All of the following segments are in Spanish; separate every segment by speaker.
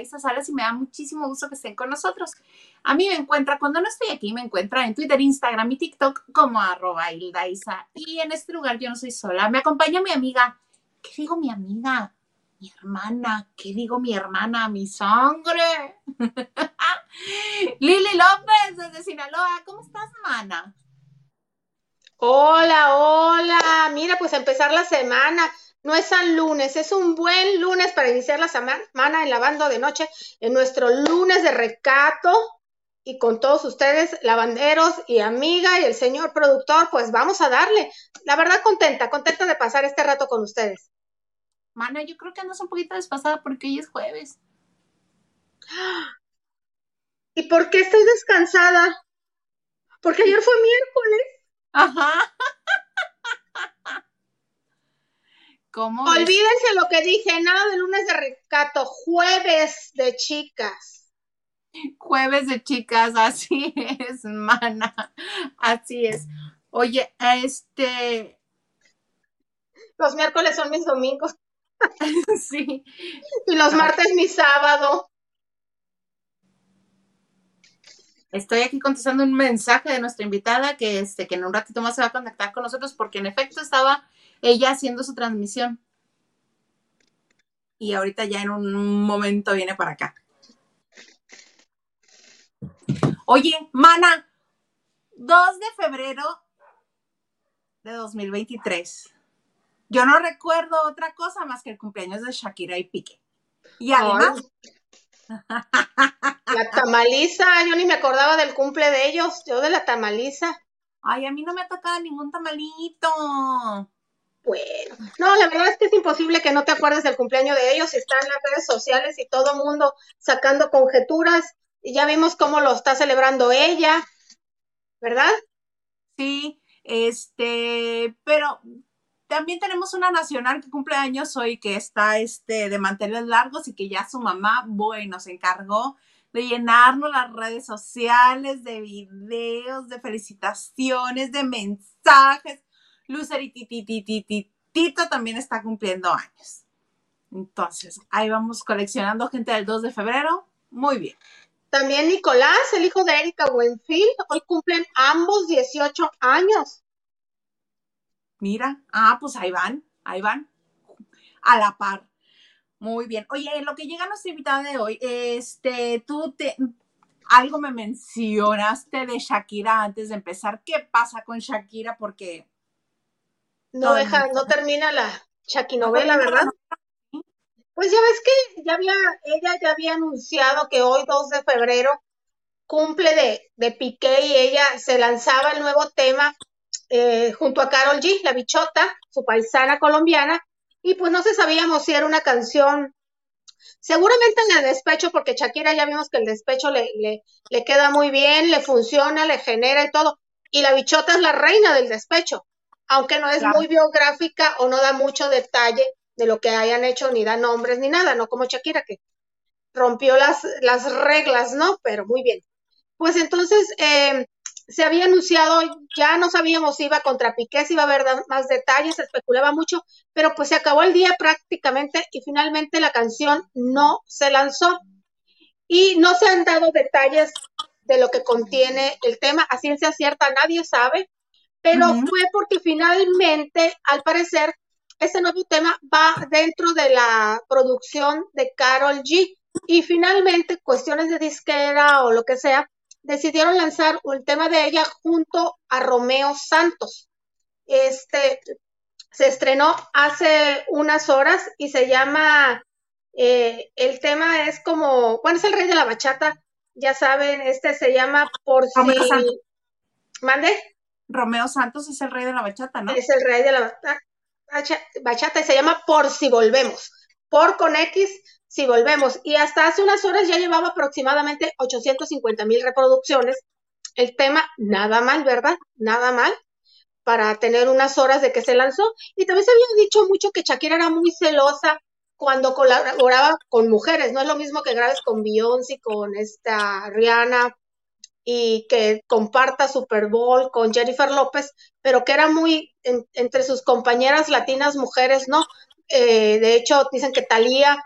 Speaker 1: Daisa Salas y me da muchísimo gusto que estén con nosotros. A mí me encuentra, cuando no estoy aquí, me encuentra en Twitter, Instagram y TikTok como arroba Ildaisa. Y en este lugar yo no soy sola, me acompaña mi amiga. ¿Qué digo mi amiga? Mi hermana. ¿Qué digo mi hermana? Mi sangre. Lili López desde Sinaloa. ¿Cómo estás, mana?
Speaker 2: Hola, hola. Mira, pues empezar la semana. No es San Lunes, es un buen lunes para iniciar la semana en lavando de noche, en nuestro lunes de recato. Y con todos ustedes, lavanderos y amiga y el señor productor, pues vamos a darle. La verdad, contenta, contenta de pasar este rato con ustedes.
Speaker 1: Mana, yo creo que andas un poquito despasada porque hoy es jueves.
Speaker 2: ¿Y por qué estoy descansada? Porque ayer fue miércoles.
Speaker 1: Ajá. ¿Cómo
Speaker 2: Olvídense lo que dije, nada de lunes de rescato, jueves de chicas.
Speaker 1: Jueves de chicas, así es, mana, así es. Oye, este...
Speaker 2: Los miércoles son mis domingos.
Speaker 1: sí.
Speaker 2: Y los martes mi sábado.
Speaker 1: Estoy aquí contestando un mensaje de nuestra invitada que, este, que en un ratito más se va a contactar con nosotros porque en efecto estaba ella haciendo su transmisión. Y ahorita ya en un momento viene para acá. Oye, mana, 2 de febrero de 2023. Yo no recuerdo otra cosa más que el cumpleaños de Shakira y Pique. Y además,
Speaker 2: la tamaliza, yo ni me acordaba del cumple de ellos, yo de la tamaliza.
Speaker 1: Ay, a mí no me ha tocado ningún tamalito.
Speaker 2: Bueno, no, la verdad es que es imposible que no te acuerdes del cumpleaños de ellos. Están las redes sociales y todo el mundo sacando conjeturas. Y ya vimos cómo lo está celebrando ella, ¿verdad?
Speaker 1: Sí, este, pero también tenemos una nacional que cumple años hoy, que está este, de mantener largos y que ya su mamá, bueno, se encargó de llenarnos las redes sociales de videos, de felicitaciones, de mensajes. Lucerititititito también está cumpliendo años. Entonces, ahí vamos coleccionando gente del 2 de febrero. Muy bien.
Speaker 2: También Nicolás, el hijo de Erika Wenfield, hoy cumplen ambos 18 años.
Speaker 1: Mira, ah, pues ahí van, ahí van, a la par. Muy bien. Oye, en lo que llega nuestra invitada de hoy, este, tú te, algo me mencionaste de Shakira antes de empezar. ¿Qué pasa con Shakira? Porque
Speaker 2: no deja, no. termina la Shakinovela, ¿verdad? Pues ya ves que ya había, ella ya había anunciado que hoy 2 de febrero cumple de, de Piqué y ella se lanzaba el nuevo tema eh, junto a Carol G, la bichota, su paisana colombiana, y pues no se sabíamos si era una canción, seguramente en el despecho, porque Shakira ya vimos que el despecho le, le, le queda muy bien, le funciona, le genera y todo, y la bichota es la reina del despecho, aunque no es muy biográfica o no da mucho detalle de lo que hayan hecho, ni da nombres ni nada, no como Shakira que rompió las, las reglas, ¿no? Pero muy bien. Pues entonces, eh, se había anunciado, ya no sabíamos si iba contra Piqué, si iba a haber más detalles, se especulaba mucho, pero pues se acabó el día prácticamente y finalmente la canción no se lanzó. Y no se han dado detalles de lo que contiene el tema, a ciencia cierta nadie sabe, pero fue porque finalmente, al parecer, ese nuevo tema va dentro de la producción de Carol G. Y finalmente, cuestiones de disquera o lo que sea, decidieron lanzar el tema de ella junto a Romeo Santos. Este se estrenó hace unas horas y se llama, eh, el tema es como, bueno, es el rey de la bachata, ya saben, este se llama Por
Speaker 1: Romeo
Speaker 2: si... ¿Mande?
Speaker 1: Romeo Santos es el rey de la bachata, ¿no?
Speaker 2: Es el rey de la bachata y se llama Por si volvemos. Por con X si volvemos, y hasta hace unas horas ya llevaba aproximadamente 850 mil reproducciones. El tema, nada mal, ¿verdad? Nada mal para tener unas horas de que se lanzó. Y también se había dicho mucho que Shakira era muy celosa cuando colaboraba con mujeres. No es lo mismo que grabes con Beyoncé, con esta Rihanna y que comparta Super Bowl con Jennifer López, pero que era muy entre sus compañeras latinas mujeres, no eh, de hecho, dicen que Talía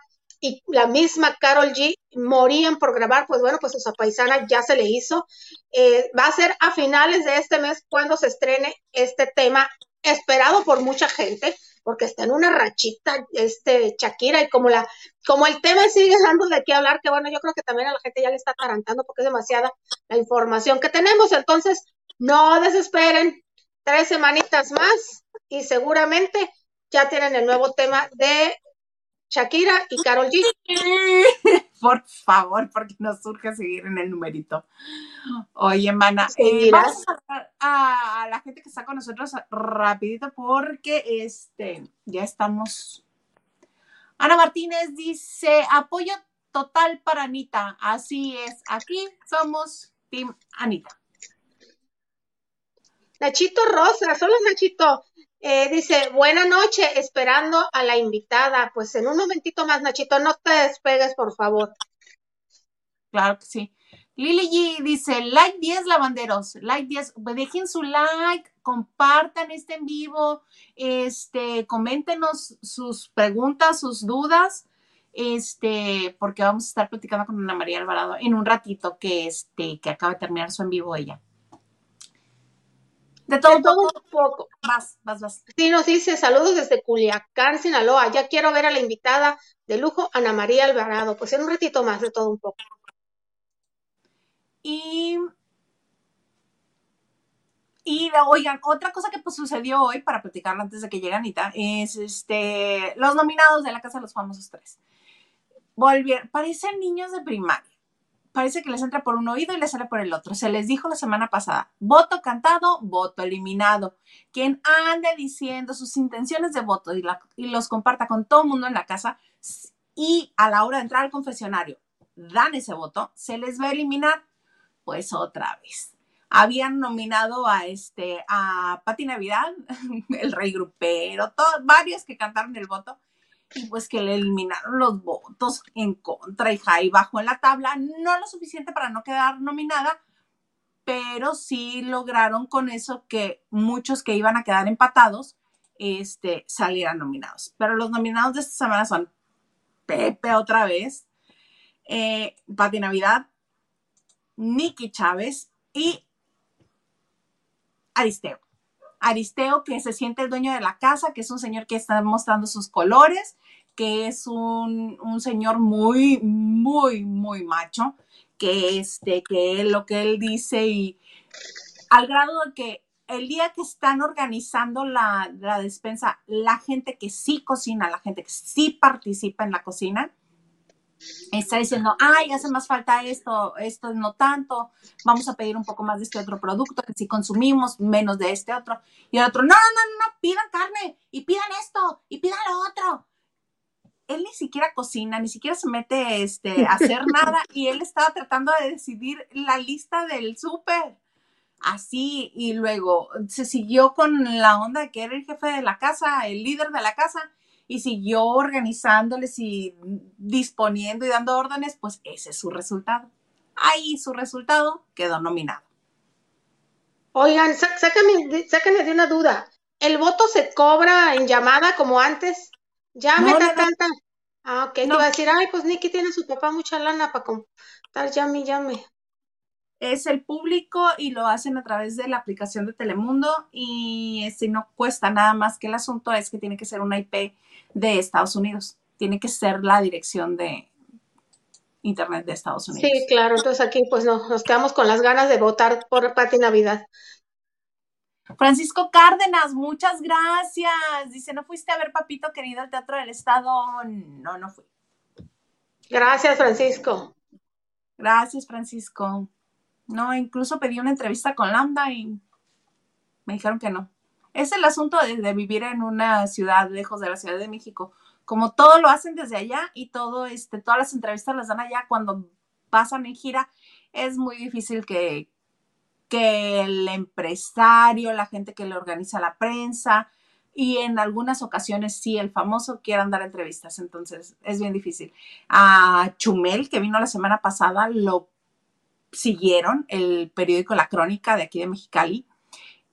Speaker 2: y la misma Carol G morían por grabar, pues bueno, pues su paisana ya se le hizo. Eh, va a ser a finales de este mes cuando se estrene este tema esperado por mucha gente, porque está en una rachita este Shakira y como la como el tema sigue dando de qué hablar, que bueno, yo creo que también a la gente ya le está tarantando porque es demasiada la información que tenemos, entonces no desesperen, tres semanitas más y seguramente ya tienen el nuevo tema de Shakira y Carol G.
Speaker 1: Por favor, porque nos surge seguir en el numerito. Oye, mana, eh, vamos a, a, la gente que está con nosotros rapidito porque este ya estamos. Ana Martínez dice apoyo total para Anita. Así es, aquí somos Team Anita.
Speaker 2: Nachito Rosa, solo Nachito. Eh, dice, buena noche, esperando a la invitada. Pues en un momentito más, Nachito, no te despegues, por favor.
Speaker 1: Claro que sí. Lili G dice, like 10 lavanderos, like 10, dejen su like, compartan este en vivo, este, coméntenos sus preguntas, sus dudas, este, porque vamos a estar platicando con Ana María Alvarado en un ratito que, este, que acaba de terminar su en vivo ella.
Speaker 2: De todo, un poco.
Speaker 1: Vas, vas, vas.
Speaker 2: Sí, nos dice saludos desde Culiacán, Sinaloa. Ya quiero ver a la invitada de lujo, Ana María Alvarado. Pues en un ratito más, de todo un poco.
Speaker 1: Y, y oigan, otra cosa que pues sucedió hoy, para platicarla antes de que llegue Anita, es este, los nominados de la Casa de los Famosos Tres. Volvieron, parecen niños de primaria parece que les entra por un oído y les sale por el otro. Se les dijo la semana pasada, voto cantado, voto eliminado. Quien ande diciendo sus intenciones de voto y, los comparta con todo el mundo en la casa y a la hora de entrar al confesionario dan ese voto, se les va a eliminar. Pues otra vez. Habían nominado a este a Pati Navidad, el rey grupero, todos, varios que cantaron el voto y pues que le eliminaron los votos en contra y Jai bajó en la tabla, no lo suficiente para no quedar nominada, pero sí lograron con eso que muchos que iban a quedar empatados este, salieran nominados. Pero los nominados de esta semana son Pepe otra vez, eh, Navidad, Nicky Chávez y Aristeo. Aristeo, que se siente el dueño de la casa, que es un señor que está mostrando sus colores, que es un, señor muy, muy, muy macho, que, este, que lo que él dice y al grado de que el día que están organizando la, la, despensa, la gente que sí cocina, la gente que sí participa en la cocina, está diciendo, ay, hace más falta esto, esto no tanto, vamos a pedir un poco más de este otro producto, que si consumimos menos de este otro. Y el otro, no, no, no, no, pidan carne y pidan esto y pidan lo otro. Él ni siquiera cocina, ni siquiera se mete este, a hacer nada y él estaba tratando de decidir la lista del súper. Así, y luego se siguió con la onda de que era el jefe de la casa, el líder de la casa, y siguió organizándoles y disponiendo y dando órdenes, pues ese es su resultado. Ahí su resultado quedó nominado.
Speaker 2: Oigan, sáquenme, de una duda. ¿El voto se cobra en llamada como antes? Ya me tanta. Ah, ok, no. iba a decir, ay, pues Nicky tiene a su papá mucha lana para contar llame llame.
Speaker 1: Es el público y lo hacen a través de la aplicación de Telemundo y si no cuesta nada más que el asunto es que tiene que ser una IP de Estados Unidos. Tiene que ser la dirección de Internet de Estados Unidos.
Speaker 2: Sí, claro. Entonces aquí pues no, nos quedamos con las ganas de votar por Pati Navidad.
Speaker 1: Francisco Cárdenas, muchas gracias. Dice, ¿no fuiste a ver Papito querido al Teatro del Estado? No, no fui.
Speaker 2: Gracias, Francisco.
Speaker 1: Gracias, Francisco. No, incluso pedí una entrevista con Lambda y me dijeron que no es el asunto de, vivir en una ciudad lejos de la Ciudad de México. Como todo lo hacen desde allá y todo, este, todas las entrevistas las dan allá cuando pasan en gira, es muy difícil que, que el empresario, la gente que le organiza la prensa y en algunas ocasiones sí el famoso quieran dar entrevistas, entonces es bien difícil. A Chumel, que vino la semana pasada, lo siguieron, el periódico La Crónica de aquí de Mexicali,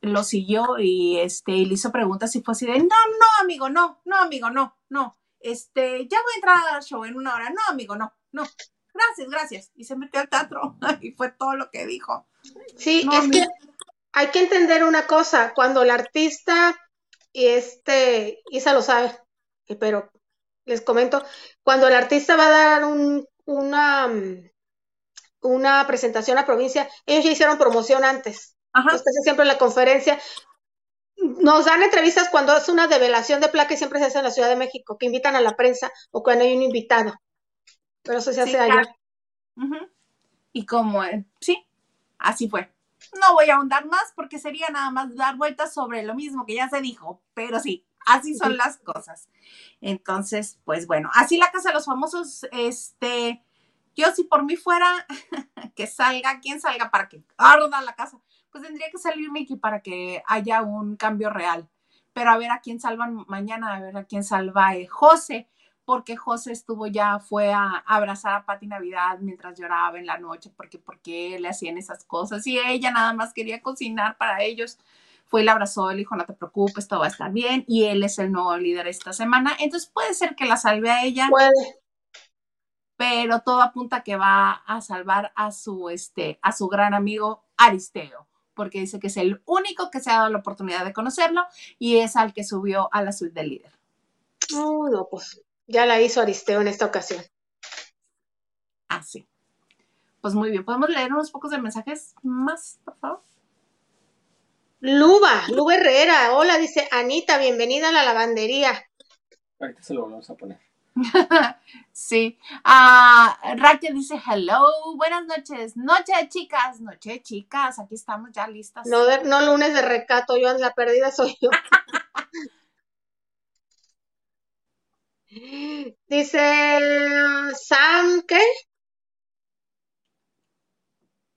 Speaker 1: lo siguió y este y le hizo preguntas y fue así de no, no, amigo, no, no, amigo, no, no. Este, ya voy a entrar al show en una hora. No, amigo, no, no. Gracias, gracias. Y se metió al teatro y fue todo lo que dijo.
Speaker 2: Sí, es que hay que entender una cosa, cuando el artista, y este, Isa lo sabe, pero les comento, cuando el artista va a dar un, una, una presentación a provincia, ellos ya hicieron promoción antes. Ajá. siempre la conferencia. Nos dan entrevistas cuando es una develación de placa y siempre se hace en la Ciudad de México, que invitan a la prensa o cuando hay un invitado. Pero eso se hace allá.
Speaker 1: Y como, eh, sí, así fue. No voy a ahondar más porque sería nada más dar vueltas sobre lo mismo que ya se dijo, pero sí, así son las cosas. Entonces, pues bueno, así la Casa de los Famosos, este, yo si por mí fuera que salga, quien salga para que arda la casa, pues tendría que salir Mickey para que haya un cambio real. Pero a ver a quién salvan mañana, a ver a quién salva eh, José, porque José estuvo ya, fue a, abrazar a Pati Navidad mientras lloraba en la noche, porque porque le hacían esas cosas y ella nada más quería cocinar para ellos. Fue y la abrazó, le dijo, no te preocupes, todo va a estar bien, y él es el nuevo líder esta semana, entonces puede ser que la salve a ella.
Speaker 2: Puede.
Speaker 1: Pero todo apunta que va a salvar a su, este, a su gran amigo Aristeo, porque dice que es el único que se ha dado la oportunidad de conocerlo y es al que subió a la suite del líder.
Speaker 2: Oh, no, pues ya la hizo Aristeo en esta ocasión.
Speaker 1: Ah, sí. Pues muy bien, ¿podemos leer unos pocos de mensajes más, por favor?
Speaker 2: Luba, Luba Herrera, hola, dice Anita, bienvenida a la lavandería.
Speaker 3: Ahorita se lo vamos a poner.
Speaker 1: sí. Ah, Raquel dice hello, buenas noches. Noche, chicas, noche, chicas, aquí estamos ya listas.
Speaker 2: No, no lunes de recato, yo la perdida soy yo. Dice Sam, ¿qué?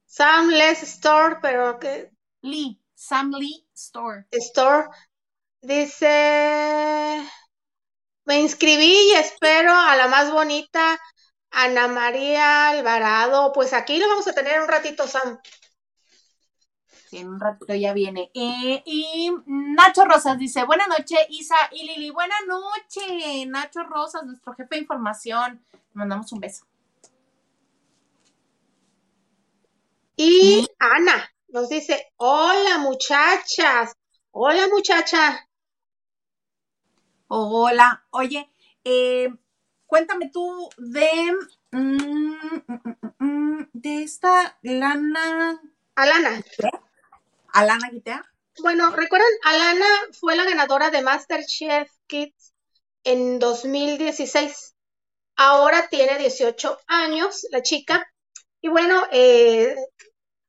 Speaker 2: Sam Les Store, pero ¿qué?
Speaker 1: Lee, Sam Lee Store.
Speaker 2: Store. Dice, me inscribí y espero a la más bonita, Ana María Alvarado. Pues aquí lo vamos a tener un ratito, Sam
Speaker 1: en un ratito ya viene. Eh, y Nacho Rosas dice, buenas noches, Isa y Lili, buenas noches, Nacho Rosas, nuestro jefe de información. Le mandamos un beso.
Speaker 2: Y Ana nos dice, hola muchachas, hola muchacha.
Speaker 1: Hola, oye, eh, cuéntame tú de, mm, mm, mm, de esta lana.
Speaker 2: Alana.
Speaker 1: Alana Guitea.
Speaker 2: Bueno, recuerdan, Alana fue la ganadora de MasterChef Kids en 2016. Ahora tiene 18 años, la chica. Y bueno, eh,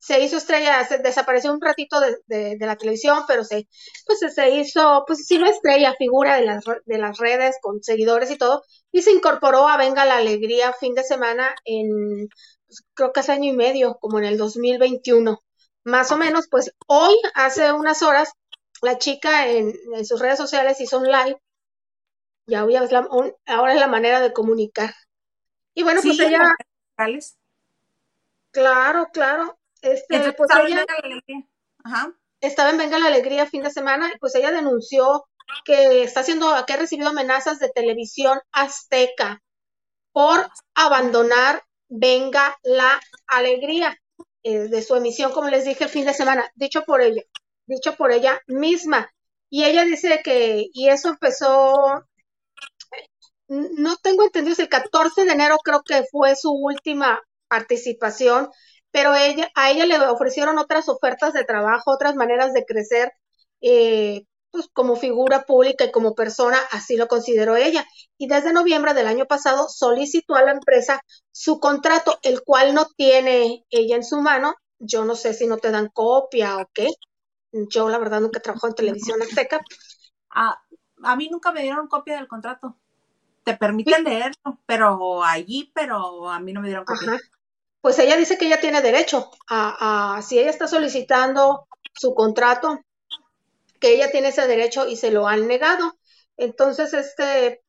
Speaker 2: se hizo estrella, se desapareció un ratito de, la televisión, pero se, pues se hizo, pues sí, no estrella, figura de las, de las redes con seguidores y todo, y se incorporó a Venga la Alegría fin de semana en, pues, creo que hace año y medio, como en el 2021 más o menos, pues hoy, hace unas horas, la chica en, sus redes sociales hizo un live. Ya voy a ahora es la manera de comunicar. Y bueno, pues ella. Claro, claro. Este, pues ella, estaba en Venga la Alegría fin de semana, y pues ella denunció que está haciendo, que ha recibido amenazas de televisión azteca por abandonar Venga la Alegría. Eh, de su emisión, como les dije, el fin de semana, dicho por ella, dicho por ella misma. Y ella dice que, y eso empezó, no tengo entendido, es el 14 de enero creo que fue su última participación, pero ella, a ella le ofrecieron otras ofertas de trabajo, otras maneras de crecer, eh, pues como figura pública y como persona, así lo consideró ella. Y desde noviembre del año pasado solicitó a la empresa su contrato, el cual no tiene ella en su mano. Yo no sé si no te dan copia o qué. Yo la verdad nunca trabajo en televisión azteca.
Speaker 1: Ah, a mí nunca me dieron copia del contrato. Te permiten leerlo, pero allí, pero a mí no me dieron copia.
Speaker 2: Pues ella dice que ella tiene derecho a, si ella está solicitando su contrato, que ella tiene ese derecho y se lo han negado. Entonces, este,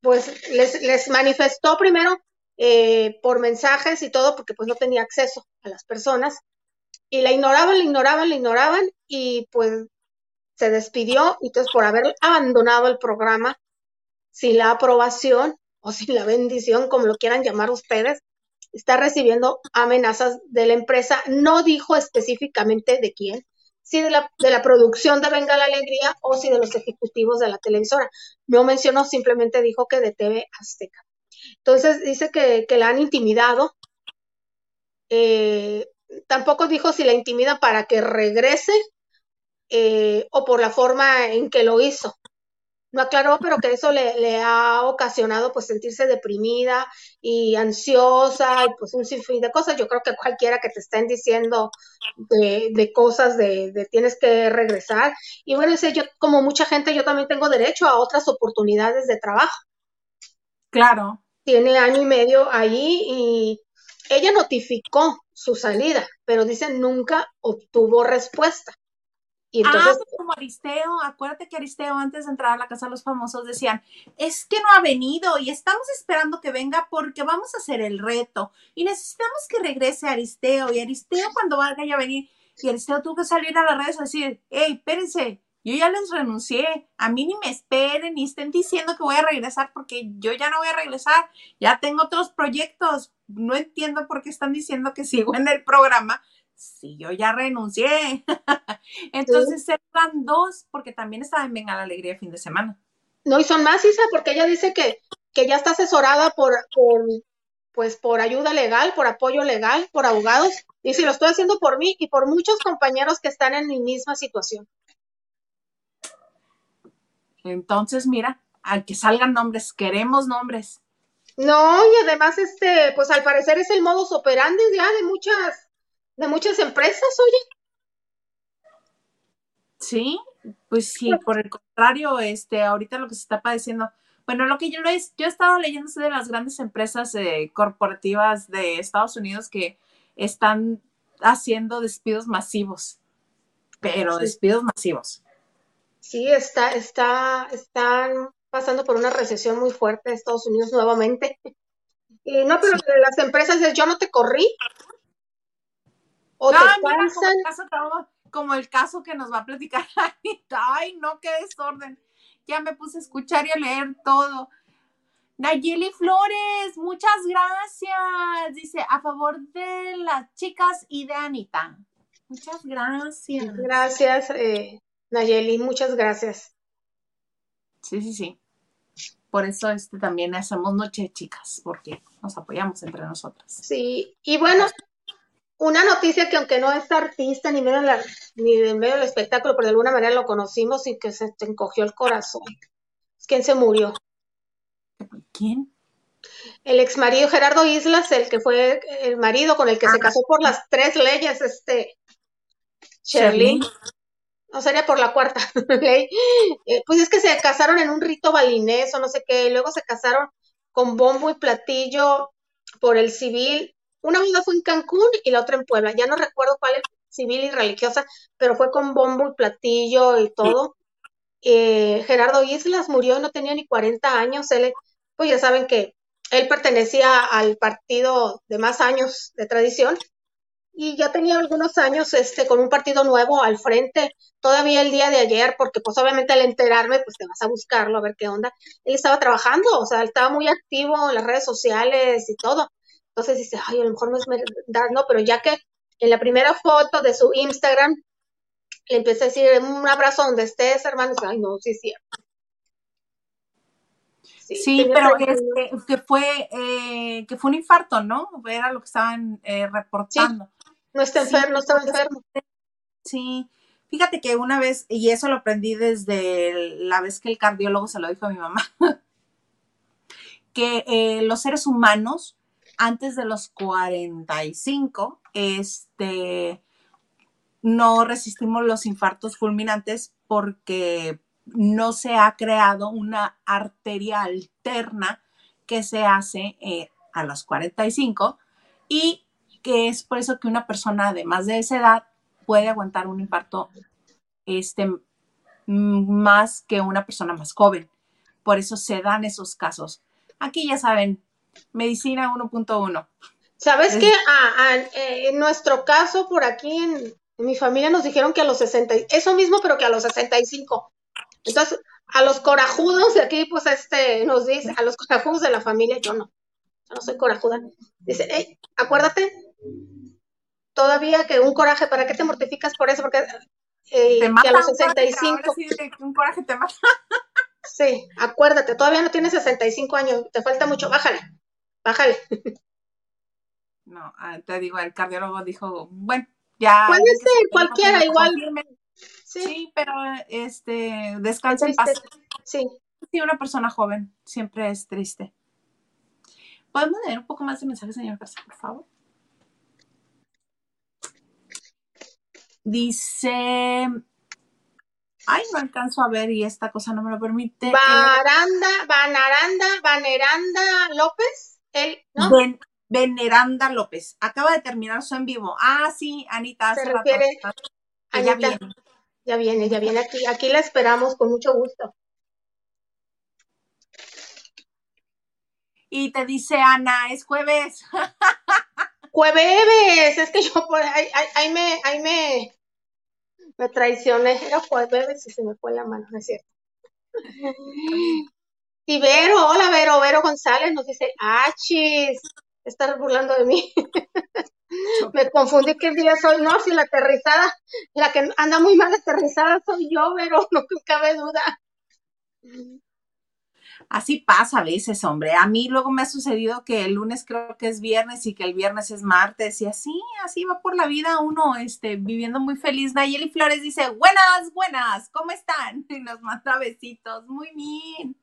Speaker 2: pues les, les manifestó primero eh, por mensajes y todo, porque pues no tenía acceso a las personas. y la ignoraban, la ignoraban, la ignoraban y pues se despidió. Entonces, por haber abandonado el programa sin la aprobación o sin la bendición, como lo quieran llamar ustedes, está recibiendo amenazas de la empresa. No dijo específicamente de quién, si de la, de la producción de Venga la Alegría o si de los ejecutivos de la televisora. No mencionó, simplemente dijo que de TV Azteca. Entonces dice que, que la han intimidado. Eh, tampoco dijo si la intimida para que regrese eh, o por la forma en que lo hizo. No aclaró, pero que eso le, ha ocasionado pues sentirse deprimida y ansiosa y pues un sinfín de cosas. Yo creo que cualquiera que te estén diciendo de, cosas de, de, tienes que regresar. Y bueno, dice yo, como mucha gente, yo también tengo derecho a otras oportunidades de trabajo.
Speaker 1: Claro.
Speaker 2: Tiene año y medio ahí y ella notificó su salida, pero dice nunca obtuvo respuesta.
Speaker 1: Y entonces, ah, como Aristeo, acuérdate que Aristeo antes de entrar a la casa de los famosos decían, es que no ha venido y estamos esperando que venga porque vamos a hacer el reto y necesitamos que regrese Aristeo y Aristeo cuando vaya a venir y Aristeo tuvo que salir a las redes a decir, hey, espérense, yo ya les renuncié, a mí ni me esperen ni estén diciendo que voy a regresar porque yo ya no voy a regresar, ya tengo otros proyectos, no entiendo por qué están diciendo que sigo en el programa si yo ya renuncié. Entonces eran dos, porque también estaba en Venga la Alegría fin de semana.
Speaker 2: No, y son más, Isa, porque ella dice que, que ya está asesorada por, por, pues, por ayuda legal, por apoyo legal, por abogados. Y si lo estoy haciendo por mí y por muchos compañeros que están en mi misma situación.
Speaker 1: Entonces, mira, al que salgan nombres, queremos nombres.
Speaker 2: No, y además, este, pues al parecer es el modus operandi ya de muchas de muchas empresas, oye.
Speaker 1: Sí, pues sí, por el contrario, este, ahorita lo que se está padeciendo, bueno, lo que yo lo he, yo he estado leyendo de las grandes empresas eh, corporativas de Estados Unidos que están haciendo despidos masivos, pero despidos masivos.
Speaker 2: Sí, está, está, están pasando por una recesión muy fuerte en Estados Unidos nuevamente. Y no, pero las empresas yo no te corrí,
Speaker 1: o ah, como, el caso, como el caso que nos va a platicar Ay, no, qué desorden. Ya me puse a escuchar y a leer todo. Nayeli Flores, muchas gracias. Dice, a favor de las chicas y de Anita. Muchas gracias.
Speaker 2: Gracias, eh, Nayeli, muchas gracias.
Speaker 1: Sí, sí, sí. Por eso este también hacemos Noche Chicas, porque nos apoyamos entre nosotras.
Speaker 2: Sí, y bueno, una noticia que aunque no es artista ni, medio ni medio del espectáculo, pero de alguna manera lo conocimos y que se te encogió el corazón. ¿Quién se murió?
Speaker 1: ¿Quién?
Speaker 2: El ex marido Gerardo Islas, el que fue el marido con el que se ah. casó por las tres leyes, este, Shirley. No sería por la cuarta ley. Eh, pues es que se casaron en un rito balinés o no sé qué, y luego se casaron con bombo y platillo por el civil una boda fue en Cancún y la otra en Puebla. Ya no recuerdo cuál es civil y religiosa, pero fue con bombo y platillo y todo. Eh, Gerardo Islas murió, no tenía ni 40 años. Él, pues ya saben que él pertenecía al partido de más años de tradición y ya tenía algunos años este con un partido nuevo al frente todavía el día de ayer porque pues obviamente al enterarme pues te vas a buscarlo a ver qué onda él estaba trabajando o sea estaba muy activo en las redes sociales y todo entonces dice, ay, a lo mejor no es verdad, no, pero ya que en la primera foto de su Instagram le empecé a decir un abrazo donde estés, hermano, ay, no, sí, sí.
Speaker 1: Sí, pero que fue eh, que fue un infarto, ¿no? Era lo que estaban eh, reportando.
Speaker 2: no está enfermo, no estaba enfermo.
Speaker 1: Sí, fíjate que una vez, y eso lo aprendí desde la vez que el cardiólogo se lo dijo a mi mamá, que eh, los seres humanos antes de los 45, este, no resistimos los infartos fulminantes porque no se ha creado una arteria alterna que se hace eh, a los 45 y que es por eso que una persona de más de esa edad puede aguantar un infarto este, más que una persona más joven. Por eso se dan esos casos. Aquí ya saben, Medicina 1.1.
Speaker 2: ¿Sabes qué? Ah, en nuestro caso, por aquí en, mi familia nos dijeron que a los 60, eso mismo, pero que a los 65. Entonces, a los corajudos de aquí, pues este, nos dice, a los corajudos de la familia, yo no, yo no soy corajuda. Dice, hey, acuérdate, todavía que un coraje, ¿para qué te mortificas por eso? Porque
Speaker 1: eh, que a los 65. Sí, un coraje te mata.
Speaker 2: sí, acuérdate, todavía no tienes 65 años, te falta mucho, bájale, bájale.
Speaker 1: No, ah, te digo, el cardiólogo dijo, bueno, ya.
Speaker 2: Puede ser cualquiera, igual.
Speaker 1: Sí. pero este, descansa en paz.
Speaker 2: Sí.
Speaker 1: Sí, una persona joven siempre es triste. ¿Podemos leer un poco más de mensajes, señor Garza, por favor? Dice. Ay, no alcanzo a ver y esta cosa no me lo permite.
Speaker 2: Baranda, Banaranda, Vaneranda López. El, ¿no?
Speaker 1: Veneranda López. Acaba de terminar su en vivo. Ah, sí, Anita.
Speaker 2: Se refiere. ya viene. Ya viene, ya viene aquí. Aquí la esperamos con mucho gusto.
Speaker 1: Y te dice Ana, es jueves.
Speaker 2: jueves, es que yo por ahí, ahí, me, ahí me, me traicioné. Era jueves y se me fue la mano, ¿no es cierto? Y Vero, hola Vero, Vero González nos dice, achis, estar burlando de mí. Me confundí qué día soy. No, si la aterrizada, la que anda muy mal aterrizada soy yo, pero no cabe duda.
Speaker 1: Así pasa a veces, hombre. A mí luego me ha sucedido que el lunes creo que es viernes y que el viernes es martes y así, así va por la vida uno, este, viviendo muy feliz. Nayeli Flores dice, buenas, buenas, ¿cómo están? Y nos manda besitos, muy bien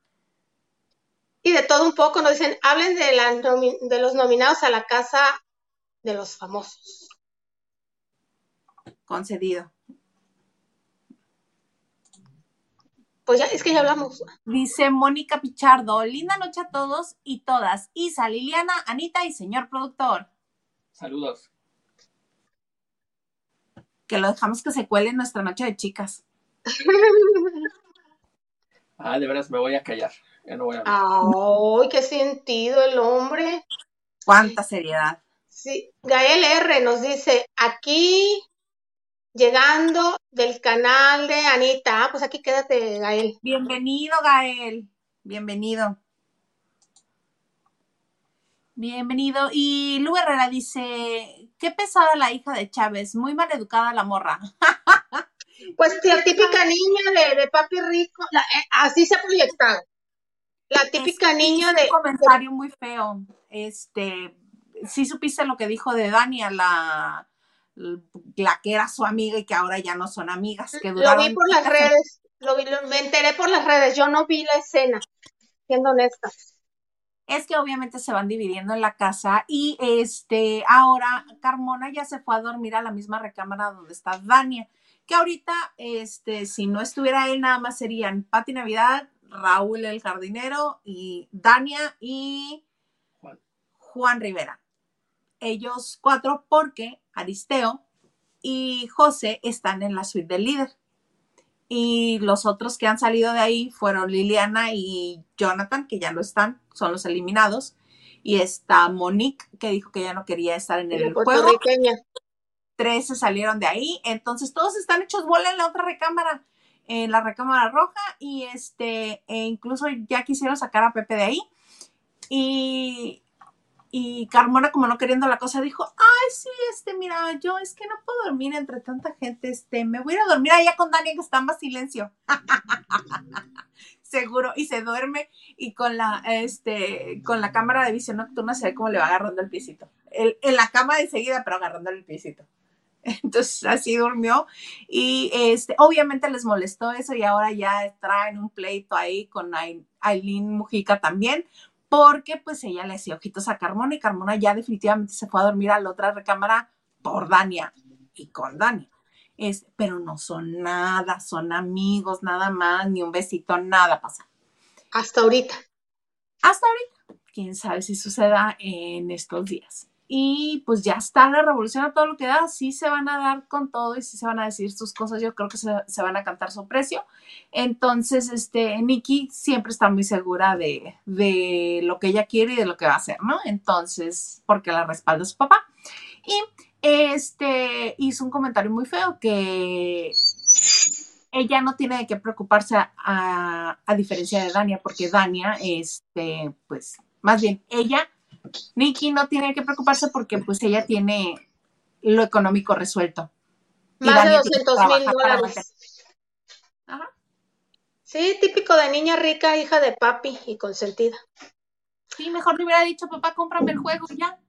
Speaker 2: y de todo un poco nos dicen, hablen de, la, de los nominados a la casa de los famosos.
Speaker 1: Concedido.
Speaker 2: Pues ya, es que ya hablamos.
Speaker 1: Dice Mónica Pichardo, linda noche a todos y todas. Isa, Liliana, Anita y señor productor.
Speaker 3: Saludos.
Speaker 1: Que lo dejamos que se cuele en nuestra noche de chicas.
Speaker 3: ah, de veras me voy a callar.
Speaker 2: ¡Ay, qué sentido el hombre!
Speaker 1: ¡Cuánta seriedad!
Speaker 2: Sí, Gael R nos dice, aquí llegando del canal de Anita. Ah, pues aquí quédate, Gael.
Speaker 1: Bienvenido, Gael. Bienvenido. Bienvenido. Y Lu Herrera dice, qué pesada la hija de Chávez, muy mal educada la morra.
Speaker 2: Pues la típica niña de, papi rico, eh, así se ha proyectado. La típica niña de.
Speaker 1: Un comentario muy feo. Este, sí supiste lo que dijo de Dani a la, la que era su amiga y que ahora ya no son amigas. Que
Speaker 2: lo vi por las redes, lo vi, me enteré por las redes, yo no vi la escena, siendo honesta.
Speaker 1: Es que obviamente se van dividiendo en la casa y este, ahora Carmona ya se fue a dormir a la misma recámara donde está Dania, que ahorita, este, si no estuviera él, nada más serían Pati Navidad, Raúl el jardinero y Dania y Juan. Rivera. Ellos cuatro porque Aristeo y José están en la suite del líder. Y los otros que han salido de ahí fueron Liliana y Jonathan, que ya no están, son los eliminados. Y está Monique, que dijo que ya no quería estar en el juego. Tres se salieron de ahí. Entonces todos están hechos bola en la otra recámara en la recámara roja y este, e incluso ya quisieron sacar a Pepe de ahí. Y, y Carmona, como no queriendo la cosa, dijo, ay, sí, este, mira, yo es que no puedo dormir entre tanta gente, este, me voy a ir a dormir allá con Daniel que está más silencio. Seguro, y se duerme y con la, este, con la cámara de visión nocturna se ve cómo le va agarrando el piecito. en la cama de seguida, pero agarrando el piecito. Entonces así durmió y este, obviamente les molestó eso y ahora ya traen un pleito ahí con Aileen Mujica también, porque pues ella le hacía ojitos a Carmona y Carmona ya definitivamente se fue a dormir a la otra recámara por Dania y con Dania. Es, pero no son nada, son amigos nada más, ni un besito, nada pasa.
Speaker 2: Hasta ahorita.
Speaker 1: Hasta ahorita. Quién sabe si suceda en estos días. Y pues ya está la revolución a todo lo que da, sí se van a dar con todo y sí se van a decir sus cosas, yo creo que se, van a cantar su precio. Entonces, este, Nikki siempre está muy segura de, de, lo que ella quiere y de lo que va a hacer, ¿no? Entonces, porque la respalda su papá. Y este hizo un comentario muy feo que ella no tiene de qué preocuparse a, a diferencia de Dania, porque Dania, este, pues, más bien, ella Nikki no tiene que preocuparse porque pues ella tiene lo económico resuelto.
Speaker 2: Más de 200 mil dólares. Sí, típico de niña rica, hija de papi y consentida.
Speaker 1: Sí, mejor le hubiera dicho, papá, cómprame el juego ya.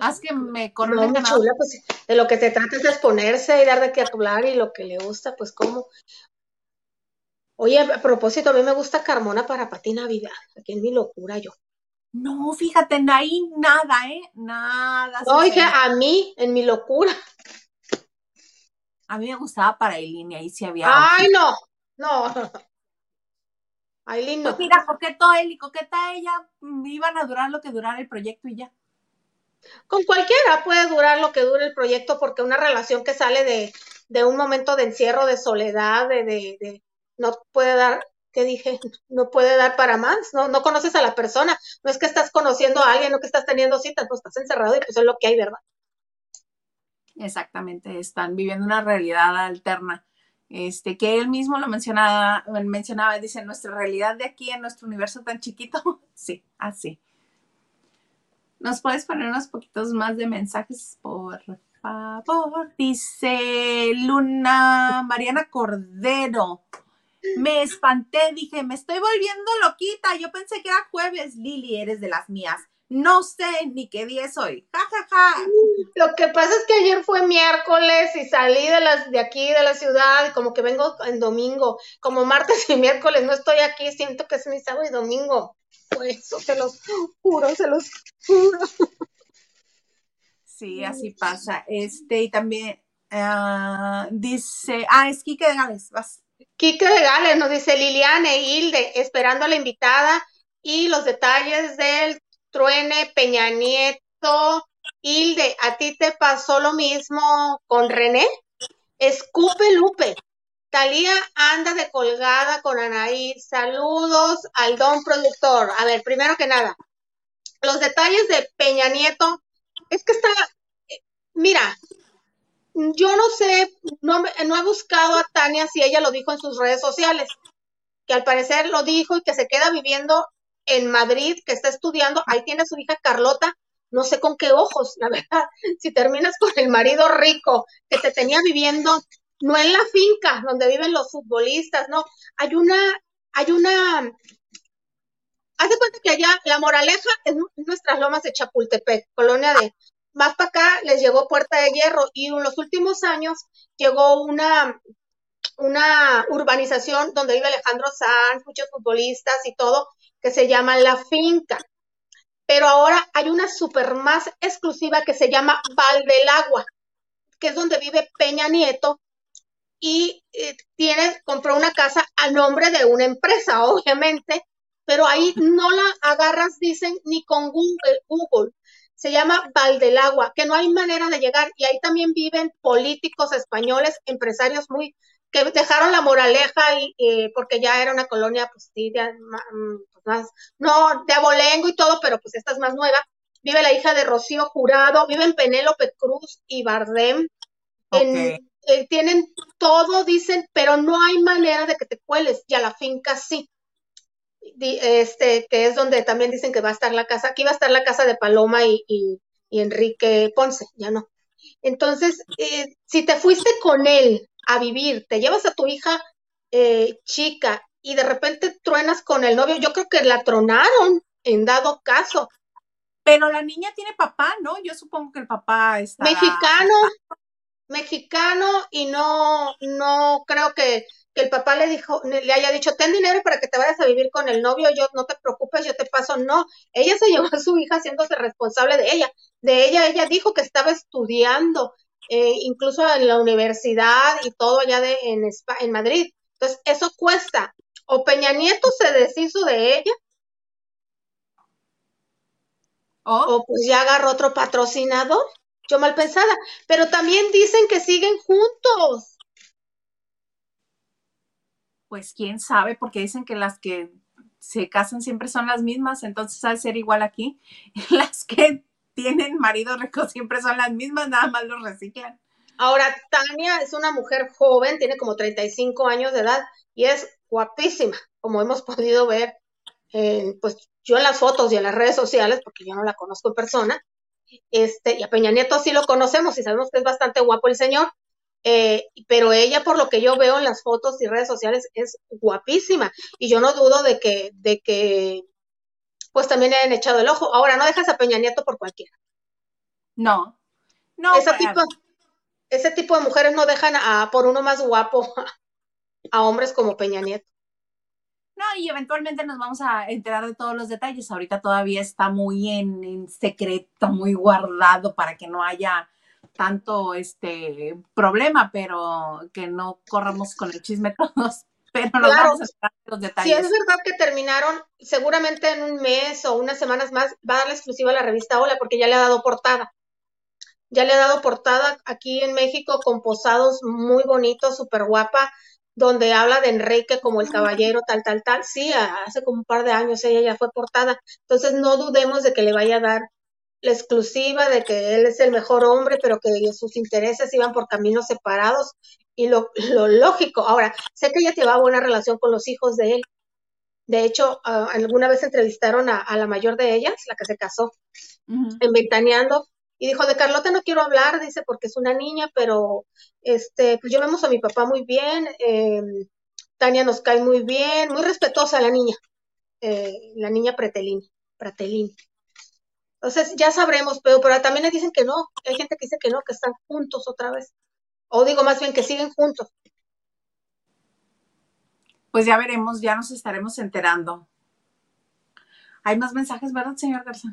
Speaker 1: Haz que me
Speaker 2: coronen no, chula, pues, de lo que se trata es de exponerse y dar de qué hablar y lo que le gusta, pues cómo. Oye, a propósito, a mí me gusta Carmona para patina Navidad. Aquí en mi locura yo.
Speaker 1: No, fíjate, ahí nada, ¿eh? Nada.
Speaker 2: No, dije, a mí, en mi locura.
Speaker 1: A mí me gustaba para Eileen y ahí sí había.
Speaker 2: Ay, no, no. Aileen no.
Speaker 1: Pues mira, coqueto él y coqueta ella, mm, iban a durar lo que durara el proyecto y ya.
Speaker 2: Con cualquiera puede durar lo que dure el proyecto porque una relación que sale de, de un momento de encierro, de soledad, de, de, de, no puede dar ¿qué dije? No puede dar para más, ¿no? No conoces a la persona, no es que estás conociendo a alguien, no que estás teniendo citas, no estás encerrado y pues es lo que hay, ¿verdad?
Speaker 1: Exactamente, están viviendo una realidad alterna. Este, que él mismo lo mencionaba, mencionaba, dice, nuestra realidad de aquí en nuestro universo tan chiquito, sí, así. ¿Nos puedes poner unos poquitos más de mensajes, por favor? Dice Luna Mariana Cordero. Me espanté, dije, me estoy volviendo loquita. Yo pensé que era jueves. Lili, eres de las mías. No sé ni qué día es hoy. Ja, ja, ja.
Speaker 2: Lo que pasa es que ayer fue miércoles y salí de las de aquí de la ciudad y como que vengo en domingo. Como martes y miércoles no estoy aquí, siento que es mi sábado y domingo. Pues eso se los juro, se los juro.
Speaker 1: Sí, así pasa. Este, y también ah, dice, ah, es Kike Gales, vas.
Speaker 2: Quique de Gales nos dice Liliane Hilde, esperando a la invitada y los detalles del truene Peña Nieto. Hilde, ¿a ti te pasó lo mismo con René? Escupe Lupe. Talía anda de colgada con Anaí. Saludos al don productor. A ver, primero que nada, los detalles de Peña Nieto. Es que está, mira, yo no sé, no, no he buscado a Tania si ella lo dijo en sus redes sociales, que al parecer lo dijo y que se queda viviendo en Madrid, que está estudiando, ahí tiene a su hija Carlota, no sé con qué ojos, la verdad, si terminas con el marido rico que te tenía viviendo, no en la finca donde viven los futbolistas, no, hay una, hay una, hace cuenta que allá la moraleja es nuestras lomas de Chapultepec, colonia de más para acá les llegó Puerta de Hierro y en los últimos años llegó una, una urbanización donde vive Alejandro Sanz, muchos futbolistas y todo, que se llama La Finca. Pero ahora hay una super más exclusiva que se llama Val del Agua, que es donde vive Peña Nieto y eh, tiene, compró una casa a nombre de una empresa, obviamente, pero ahí no la agarras, dicen, ni con Google, Google se llama Valdelagua, que no hay manera de llegar y ahí también viven políticos españoles, empresarios muy que dejaron la moraleja y, porque ya era una colonia pues sí, mm, pues, más, no, de abolengo y todo, pero pues esta es más nueva. Vive la hija de Rocío Jurado, viven Penélope Cruz y Bardem. Eh, tienen todo, dicen, pero no hay manera de que te cueles, y a la finca sí este, que es donde también dicen que va a estar la casa, aquí va a estar la casa de Paloma y, y, Enrique Ponce, ya no. Entonces, eh, si te fuiste con él a vivir, te llevas a tu hija eh, chica y de repente truenas con el novio, yo creo que la tronaron en dado caso.
Speaker 1: Pero la niña tiene papá, ¿no? Yo supongo que el papá está...
Speaker 2: Mexicano, mexicano y no, no creo que que el papá le dijo, le haya dicho, ten dinero para que te vayas a vivir con el novio, yo no te preocupes, yo te paso, no, ella se llevó a su hija haciéndose responsable de ella, de ella, ella dijo que estaba estudiando, eh, incluso en la universidad y todo allá de, en, en Madrid, entonces eso cuesta, o Peña Nieto se deshizo de ella, O pues ya agarró otro patrocinador. Yo mal pensada. Pero también dicen que siguen juntos.
Speaker 1: Pues quién sabe, porque dicen que las que se casan siempre son las mismas, entonces de ser igual aquí. Las que tienen marido rico siempre son las mismas, nada más los reciclan.
Speaker 2: Ahora, Tania es una mujer joven, tiene como 35 años de edad y es guapísima, como hemos podido ver, pues yo en las fotos y en las redes sociales, porque yo no la conozco en persona, este, y a Peña Nieto sí lo conocemos y sabemos que es bastante guapo el señor, eh, pero ella, por lo que yo veo en las fotos y redes sociales, es guapísima. Y yo no dudo de que, de que, pues también le hayan echado el ojo. Ahora, no dejas a Peña Nieto por cualquiera.
Speaker 1: No, no.
Speaker 2: Ese, tipo, ese tipo de mujeres no dejan a, por uno más guapo a hombres como Peña Nieto.
Speaker 1: No, y eventualmente nos vamos a enterar de todos los detalles. Ahorita todavía está muy en, secreto, muy guardado para que no haya tanto este problema, pero que no corramos con el chisme todos. Pero nos vamos a enterar de los detalles.
Speaker 2: Si es verdad que terminaron, seguramente en un mes o unas semanas más va a dar la exclusiva a la revista Hola, porque ya le ha dado portada. Ya le ha dado portada aquí en México con posados muy bonitos, súper guapa donde habla de Enrique como el caballero, tal, tal, tal. Sí, hace como un par de años ella ya fue portada. Entonces no dudemos de que le vaya a dar la exclusiva de que él es el mejor hombre, pero que sus intereses iban por caminos separados y lo, lógico. Ahora, sé que ella llevaba buena relación con los hijos de él. De hecho, ah, alguna vez entrevistaron a, la mayor de ellas, la que se casó, en Ventaneando, y dijo, de Carlota no quiero hablar, dice, porque es una niña, pero este, pues yo vemos a mi papá muy bien, em, Tania nos cae muy bien, muy respetuosa la niña, eh, la niña Pretelín, Pratelín. Entonces ya sabremos, pero, pero también dicen que no, hay gente que dice que no, que están juntos otra vez. O digo más bien que siguen juntos.
Speaker 1: Pues ya veremos, ya nos estaremos enterando. Hay más mensajes, ¿verdad, señor Garza?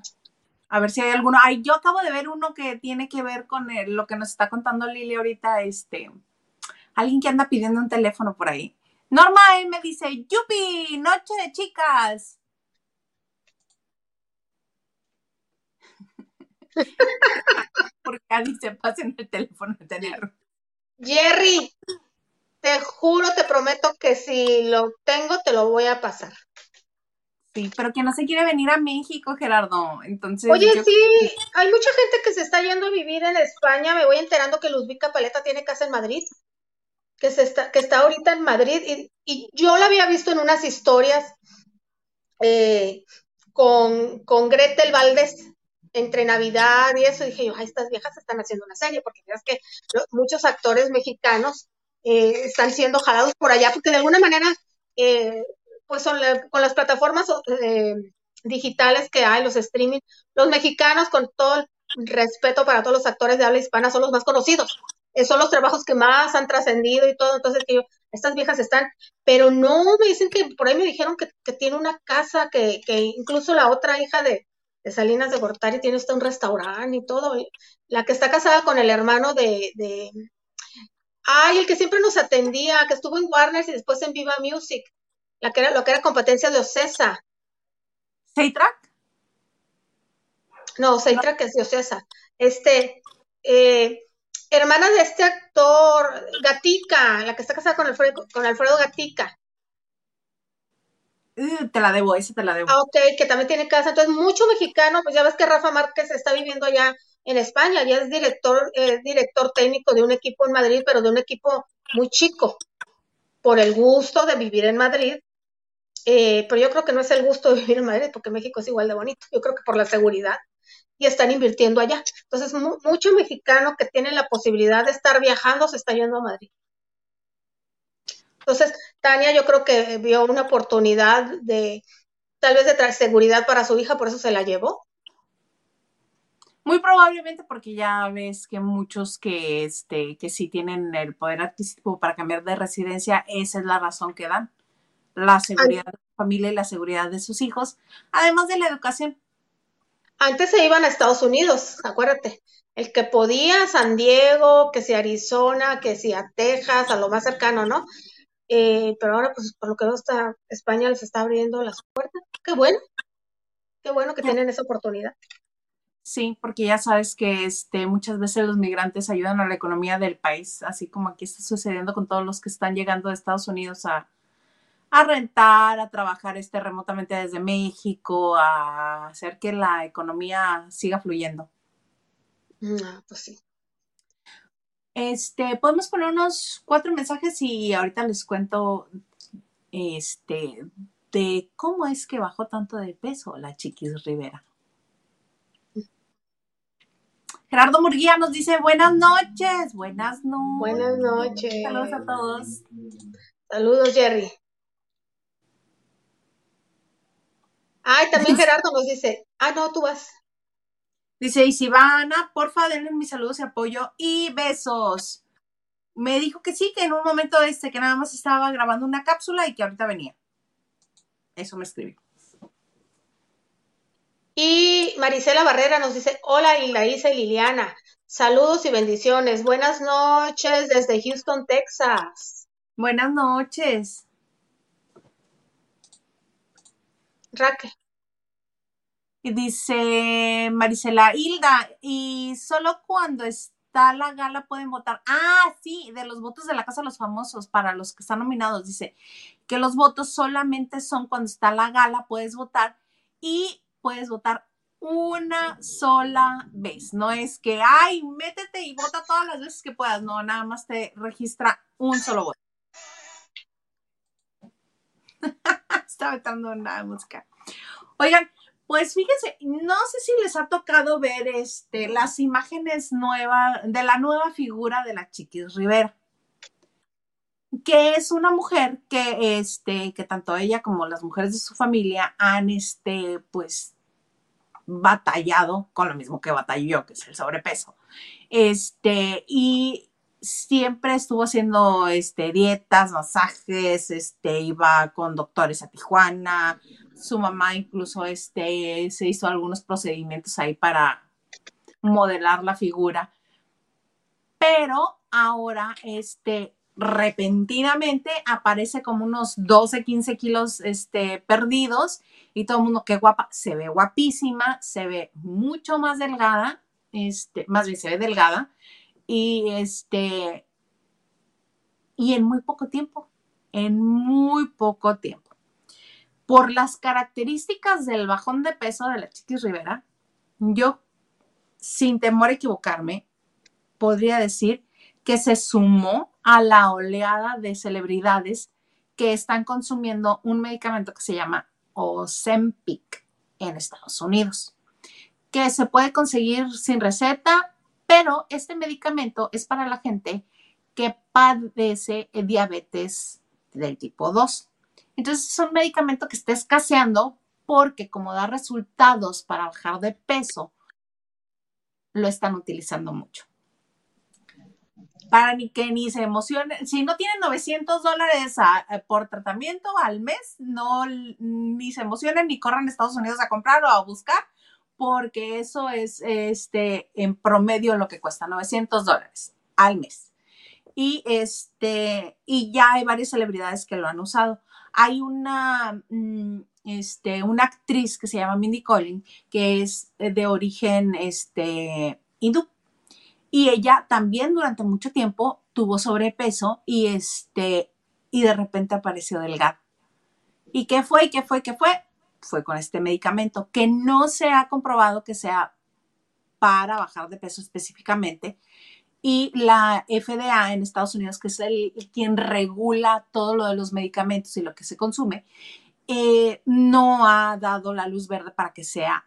Speaker 1: A ver si hay alguno. Ay, yo acabo de ver uno que tiene que ver con lo que nos está contando Lili ahorita, este, alguien que anda pidiendo un teléfono por ahí. Norma me dice, ¡Yupi! ¡Noche de chicas! Porque alguien se pasen el teléfono de tener.
Speaker 2: Jerry, te juro, te prometo que si lo tengo, te lo voy a pasar.
Speaker 1: Sí, pero que no se quiere venir a México, Gerardo. Entonces.
Speaker 2: Oye, sí, hay mucha gente que se está yendo a vivir en España. Me voy enterando que Luzbica Paleta tiene casa en Madrid, que, se está, que está ahorita en Madrid. Y, yo la había visto en unas historias eh, con, con Gretel Valdés entre Navidad y eso. dije yo, estas viejas están haciendo una serie, porque es que muchos actores mexicanos eh, están siendo jalados por allá, porque de alguna manera. Eh, pues son con las plataformas eh, digitales que hay, los streaming, los mexicanos con todo el respeto para todos los actores de habla hispana son los más conocidos. Eh, son los trabajos que más han trascendido y todo, entonces que yo, estas viejas están, pero no me dicen que por ahí me dijeron que, tiene una casa, que, que, incluso la otra hija de, Salinas de Gortari tiene hasta un restaurante y todo, la que está casada con el hermano de, de ay, el que siempre nos atendía, que estuvo en Warner y después en Viva Music, la que era, lo que era competencia de Ocesa.
Speaker 1: ¿Seitrack?
Speaker 2: No, Seitrack es de Ocesa. Este, eh, hermana de este actor, Gatica, la que está casada con Alfredo, con Alfredo Gatica.
Speaker 1: Uh, te la debo, esa te la debo.
Speaker 2: Ah, ok, que también tiene casa. Entonces, mucho mexicano, pues ya ves que Rafa Márquez está viviendo allá en España, ya es director, eh, director técnico de un equipo en Madrid, pero de un equipo muy chico, por el gusto de vivir en Madrid eh, pero yo creo que no es el gusto de vivir en Madrid, porque México es igual de bonito. Yo creo que por la seguridad y están invirtiendo allá. Entonces, mucho mexicano que tiene la posibilidad de estar viajando se está yendo a Madrid. Entonces, Tania yo creo que vio una oportunidad de tal vez de traer seguridad para su hija, por eso se la llevó.
Speaker 1: Muy probablemente porque ya ves que muchos que, este, que sí tienen el poder adquisitivo para cambiar de residencia, esa es la razón que dan la seguridad de su familia y la seguridad de sus hijos, además de la educación.
Speaker 2: Antes se iban a Estados Unidos, acuérdate. El que podía, San Diego, que si Arizona, que si a Texas, a lo más cercano, ¿no? Eh, pero ahora, pues, por lo que veo, está, España les está abriendo las puertas. Qué bueno. Qué bueno que tienen esa oportunidad.
Speaker 1: Sí, porque ya sabes que este, muchas veces los migrantes ayudan a la economía del país, así como aquí está sucediendo con todos los que están llegando de Estados Unidos a, a rentar, a trabajar este, remotamente desde México, a hacer que la economía siga fluyendo.
Speaker 2: Ah, pues sí.
Speaker 1: Este, podemos poner unos cuatro mensajes y ahorita les cuento este de cómo es que bajó tanto de peso la Chiquis Rivera. Gerardo Murguía nos dice buenas noches, buenas noches.
Speaker 2: Buenas noches.
Speaker 1: Saludos a todos.
Speaker 2: Saludos, Jerry. Ay, también Gerardo nos dice, ah, no, tú vas.
Speaker 1: Dice Isivana, porfa, denle mis saludos y apoyo y besos. Me dijo que sí, que en un momento este, que nada más estaba grabando una cápsula y que ahorita venía. Eso me escribió.
Speaker 2: Y Marisela Barrera nos dice, hola Isa y Liliana, saludos y bendiciones. Buenas noches desde Houston, Texas.
Speaker 1: Buenas noches.
Speaker 2: Raquel.
Speaker 1: Dice Marisela, Hilda, y solo cuando está la gala pueden votar. Ah, sí, de los votos de la Casa de los Famosos, para los que están nominados, dice que los votos solamente son cuando está la gala, puedes votar y puedes votar una sola vez. No es que, ay, métete y vota todas las veces que puedas. No, nada más te registra un solo voto. Está vetando una música. Oigan, pues fíjense, no sé si les ha tocado ver este, las imágenes nuevas de la nueva figura de la Chiquis Rivera, que es una mujer que, este, que tanto ella como las mujeres de su familia han, este, pues, batallado con lo mismo que batalló que es el sobrepeso. Este, y siempre estuvo haciendo este, dietas, masajes, este, iba con doctores a Tijuana, su mamá incluso este, se hizo algunos procedimientos ahí para modelar la figura. Pero ahora, este, repentinamente aparece como unos 12, 15 kilos este, perdidos y todo el mundo, qué guapa, se ve guapísima, se ve mucho más delgada, este, más bien se ve delgada y este, y en muy poco tiempo, en muy poco tiempo por las características del bajón de peso de la Chiquis Rivera, yo, sin temor a equivocarme, podría decir que se sumó a la oleada de celebridades que están consumiendo un medicamento que se llama Ozempic en Estados Unidos, que se puede conseguir sin receta, pero este medicamento es para la gente que padece diabetes del tipo 2. Entonces es un medicamento que está escaseando porque como da resultados para bajar de peso, lo están utilizando mucho. Para ni que ni se emocionen, si no tienen 900 dólares por tratamiento al mes, no ni se emocionen ni corran a Estados Unidos a comprar o a buscar, porque eso es este en promedio lo que cuesta 900 dólares al mes. Y este y ya hay varias celebridades que lo han usado. Hay una, mm, este, una actriz que se llama Mindy Collin, que es eh, de origen este, hindú. Y ella también durante mucho tiempo tuvo sobrepeso y, este, y de repente apareció delgada. ¿Y qué fue? ¿Qué fue? ¿Qué fue? Fue con este medicamento que no se ha comprobado que sea para bajar de peso específicamente, y la FDA en Estados Unidos, que es el, quien regula todo lo de los medicamentos y lo que se consume, eh, no ha dado la luz verde para que sea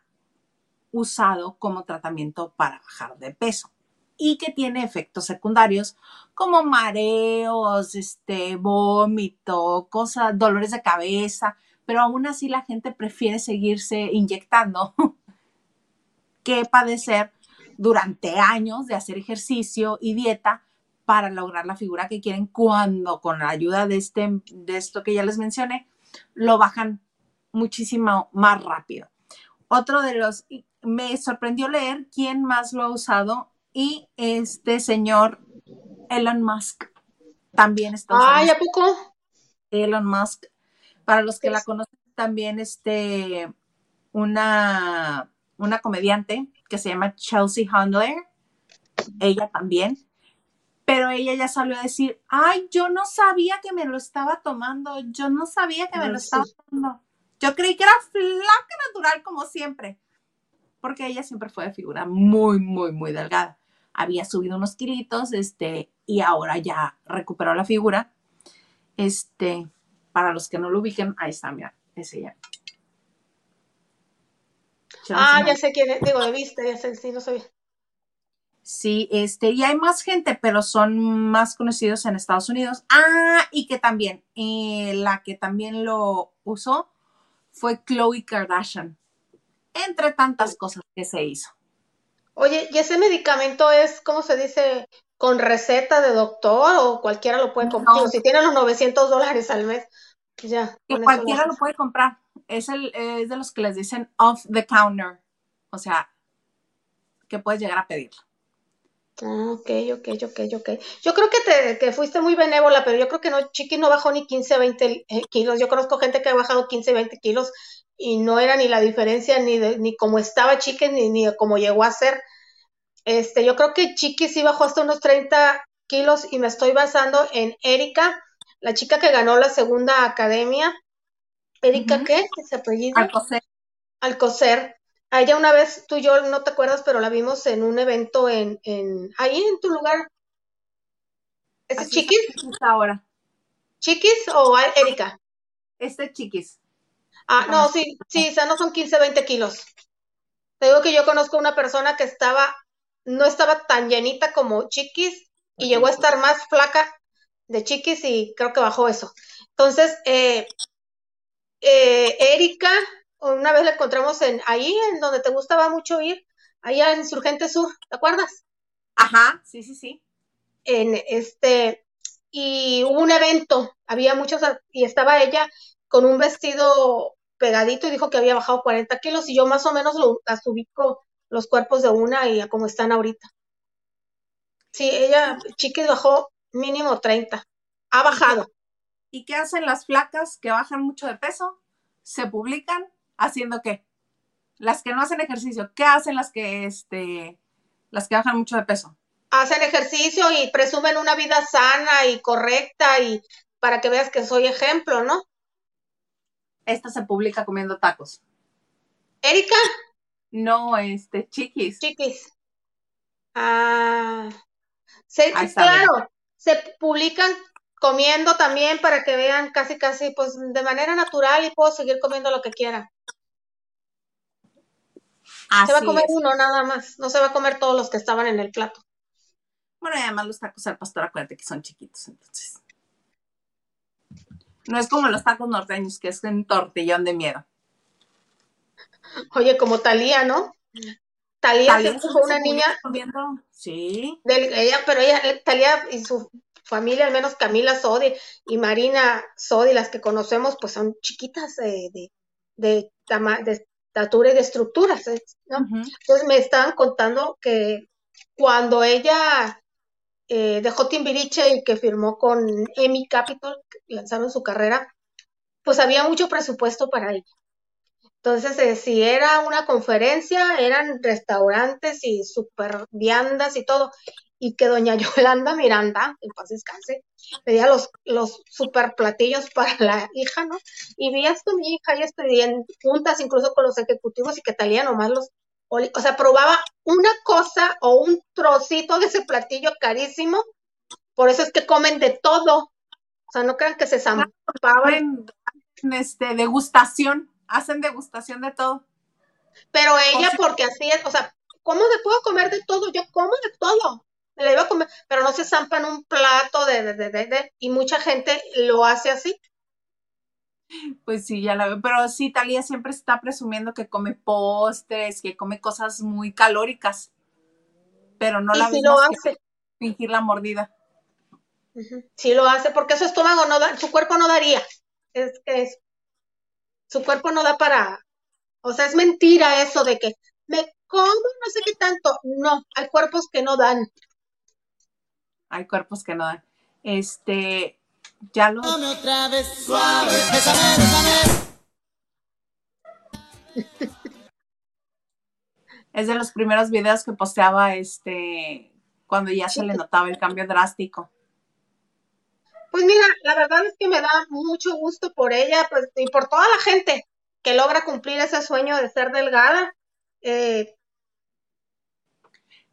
Speaker 1: usado como tratamiento para bajar de peso y que tiene efectos secundarios como mareos, este, vómito, cosas, dolores de cabeza, pero aún así la gente prefiere seguirse inyectando que padecer durante años de hacer ejercicio y dieta para lograr la figura que quieren cuando con la ayuda de, este, de esto que ya les mencioné, lo bajan muchísimo más rápido. Otro de los, me sorprendió leer quién más lo ha usado y este señor Elon Musk también está
Speaker 2: usando. Ay, ¿a poco?
Speaker 1: Elon Musk. Para los que la conocen también, este, una una comediante que se llama Chelsea Handler, ella también, pero ella ya salió a decir, ay, yo no sabía que me lo estaba tomando, yo no sabía que me lo estaba tomando. Yo creí que era flaca natural como siempre, porque ella siempre fue de figura muy, muy, muy delgada. Había subido unos kilitos, este, y ahora ya recuperó la figura. Este, para los que no lo ubiquen, ahí está, mira, es ella.
Speaker 2: Ah, ya sé quién es, digo, de vista, ya sé, sí, no sabía.
Speaker 1: Sí, este, y hay más gente, pero son más conocidos en Estados Unidos. Ah, y que también, eh, la que también lo usó fue Chloe Kardashian, entre tantas cosas que se hizo.
Speaker 2: Oye, ¿y ese medicamento es, cómo se dice, con receta de doctor o cualquiera lo puede comprar? si tiene los 900 dólares al mes, ya.
Speaker 1: Que cualquiera lo puede comprar. Es, el, es de los que les dicen off the counter, o sea, que puedes llegar a pedirlo.
Speaker 2: Ah, ok, ok, ok, ok. Yo creo que te que fuiste muy benévola, pero yo creo que no, Chiqui no bajó ni 15, 20 eh, kilos. Yo conozco gente que ha bajado 15, 20 kilos y no era ni la diferencia ni de, ni cómo estaba Chiqui ni, ni cómo llegó a ser. Este, yo creo que Chiqui sí bajó hasta unos 30 kilos y me estoy basando en Erika, la chica que ganó la segunda academia. ¿Erika qué? ¿Ese apellido?
Speaker 1: Alcocer.
Speaker 2: Alcocer. A ella una vez, tú y yo no te acuerdas, pero la vimos en un evento en, en ahí en tu lugar. ¿Ese Chiquis?
Speaker 1: ahora.
Speaker 2: ¿Chiquis o Erika?
Speaker 1: Este Chiquis.
Speaker 2: Ah, no, sí, sí, o sea, no son 15, 20 kilos. Te digo que yo conozco una persona que estaba, no estaba tan llenita como Chiquis y llegó a estar más flaca de Chiquis y creo que bajó eso. Entonces, eh, eh, Erika una vez la encontramos en ahí, en donde te gustaba mucho ir, allá en Insurgente Sur, ¿te acuerdas?
Speaker 1: Ajá, sí, sí, sí.
Speaker 2: En este, y hubo un evento, había muchos, y estaba ella con un vestido pegadito y dijo que había bajado 40 kilos, y yo más o menos lo, las ubico los cuerpos de una y a cómo están ahorita. Sí, ella, Chiquis, bajó mínimo 30. Ha bajado.
Speaker 1: ¿Y qué hacen las flacas que bajan mucho de peso? Se publican haciendo qué? Las que no hacen ejercicio, ¿qué hacen las que, este, las que bajan mucho de peso?
Speaker 2: Hacen ejercicio y presumen una vida sana y correcta y para que veas que soy ejemplo, ¿no?
Speaker 1: Esta se publica comiendo tacos.
Speaker 2: ¿Erika?
Speaker 1: No, este, chiquis.
Speaker 2: Chiquis. Ah, sí, claro, se publican comiendo también para que vean casi, casi, pues de manera natural y puedo seguir comiendo lo que quiera se va a comer uno nada más, no se va a comer todos los que estaban en el plato.
Speaker 1: Bueno, y además los tacos al pastor, acuérdate que son chiquitos, entonces. No es como los tacos norteños, que es un tortillón de miedo.
Speaker 2: Oye, como Talía, ¿no? Talía, fue una niña.
Speaker 1: Sí.
Speaker 2: ella, pero ella, Talía y su familia, al menos Camila Sodi y Marina Sodi, las que conocemos, pues son chiquitas de, de, de, de estatura y de estructuras, ¿eh? ¿no? Entonces me estaban contando que cuando ella eh, dejó Timbiriche y que firmó con Emmy Capital, lanzaron su carrera, pues había mucho presupuesto para ella. Entonces, eh, si era una conferencia, eran restaurantes y super viandas y todo y que doña Yolanda Miranda, en paz descanse, pedía los, los super platillos para la hija, ¿no? Y vi esto mi hija y esto, juntas incluso con los ejecutivos y que talía nomás los, o sea, probaba una cosa o un trocito de ese platillo carísimo, por eso es que comen de todo, o sea, no crean que se zampaban.
Speaker 1: Este, degustación, hacen degustación de todo.
Speaker 2: Pero ella, porque así es, o sea, ¿cómo se puedo comer de todo? Yo como de todo le iba a comer, pero no se zampan un plato de, de, de, de, y mucha gente lo hace así.
Speaker 1: Pues sí, ya la veo, pero sí, Talía siempre está presumiendo que come postres, que come cosas muy calóricas, pero no la
Speaker 2: sí lo hace.
Speaker 1: fingir la mordida.
Speaker 2: Sí lo hace, porque su estómago no da, su cuerpo no daría, es que es, su cuerpo no da para, o sea, es mentira eso de que me como no sé qué tanto, no, hay cuerpos que no dan
Speaker 1: hay cuerpos que no dan. Este, ya lo. otra vez suave, Es de los primeros videos que posteaba este cuando ya se le notaba el cambio drástico.
Speaker 2: Pues mira, la verdad es que me da mucho gusto por ella, pues, y por toda la gente que logra cumplir ese sueño de ser delgada. Eh,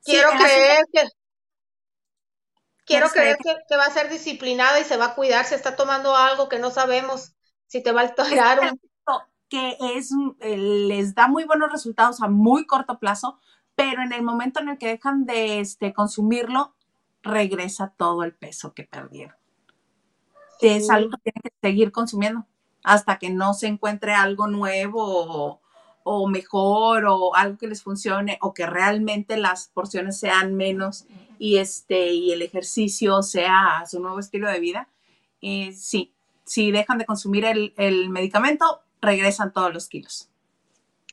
Speaker 2: quiero creer que quiero creer que, va a ser disciplinada y se va a cuidar, se está tomando algo que no sabemos si te va a alterar.
Speaker 1: Que es, eh, les da muy buenos resultados a muy corto plazo, pero en el momento en el que dejan de este, consumirlo, regresa todo el peso que perdieron. Es algo que tienen que seguir consumiendo hasta que no se encuentre algo nuevo o, mejor o algo que les funcione o que realmente las porciones sean menos y este y el ejercicio sea su nuevo estilo de vida. Eh, sí, si dejan de consumir el, medicamento, regresan todos los kilos.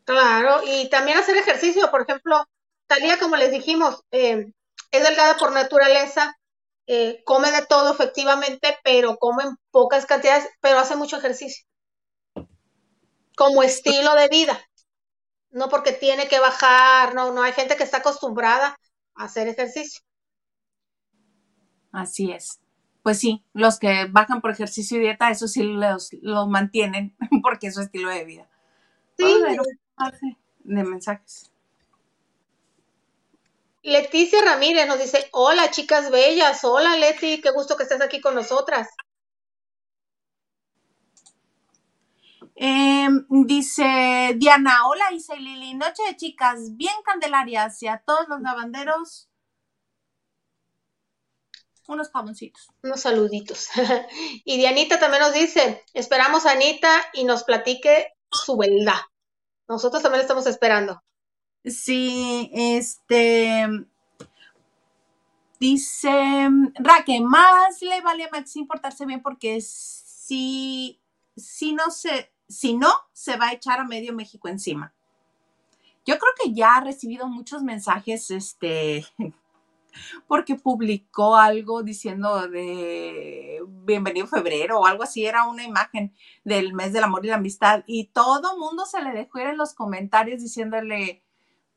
Speaker 2: Claro, y también hacer ejercicio, por ejemplo, Talía, como les dijimos, eh, es delgada por naturaleza, eh, come de todo efectivamente, pero come en pocas cantidades, pero hace mucho ejercicio. Como estilo de vida. No porque tiene que bajar, no, no, hay gente que está acostumbrada a hacer ejercicio.
Speaker 1: Así es. Pues sí, los que bajan por ejercicio y dieta, eso sí los, mantienen porque es su estilo de vida. Sí. de mensajes.
Speaker 2: Leticia Ramírez nos dice, hola chicas bellas, hola Leti, qué gusto que estés aquí con nosotras.
Speaker 1: Em, dice Diana, hola Isa y Lili, noche de chicas, bien candelarias y a todos los lavanderos, unos jaboncitos.
Speaker 2: Unos saluditos. y Dianita también nos dice, esperamos a Anita y nos platique su verdad. Nosotros también estamos esperando.
Speaker 1: Sí, este. Dice Raque, más le vale a Maxine portarse bien porque si, si no se, si no, se va a echar a medio México encima. Yo creo que ya ha recibido muchos mensajes, este, porque publicó algo diciendo de bienvenido febrero o algo así, era una imagen del mes del amor y la amistad y todo mundo se le dejó ir en los comentarios diciéndole,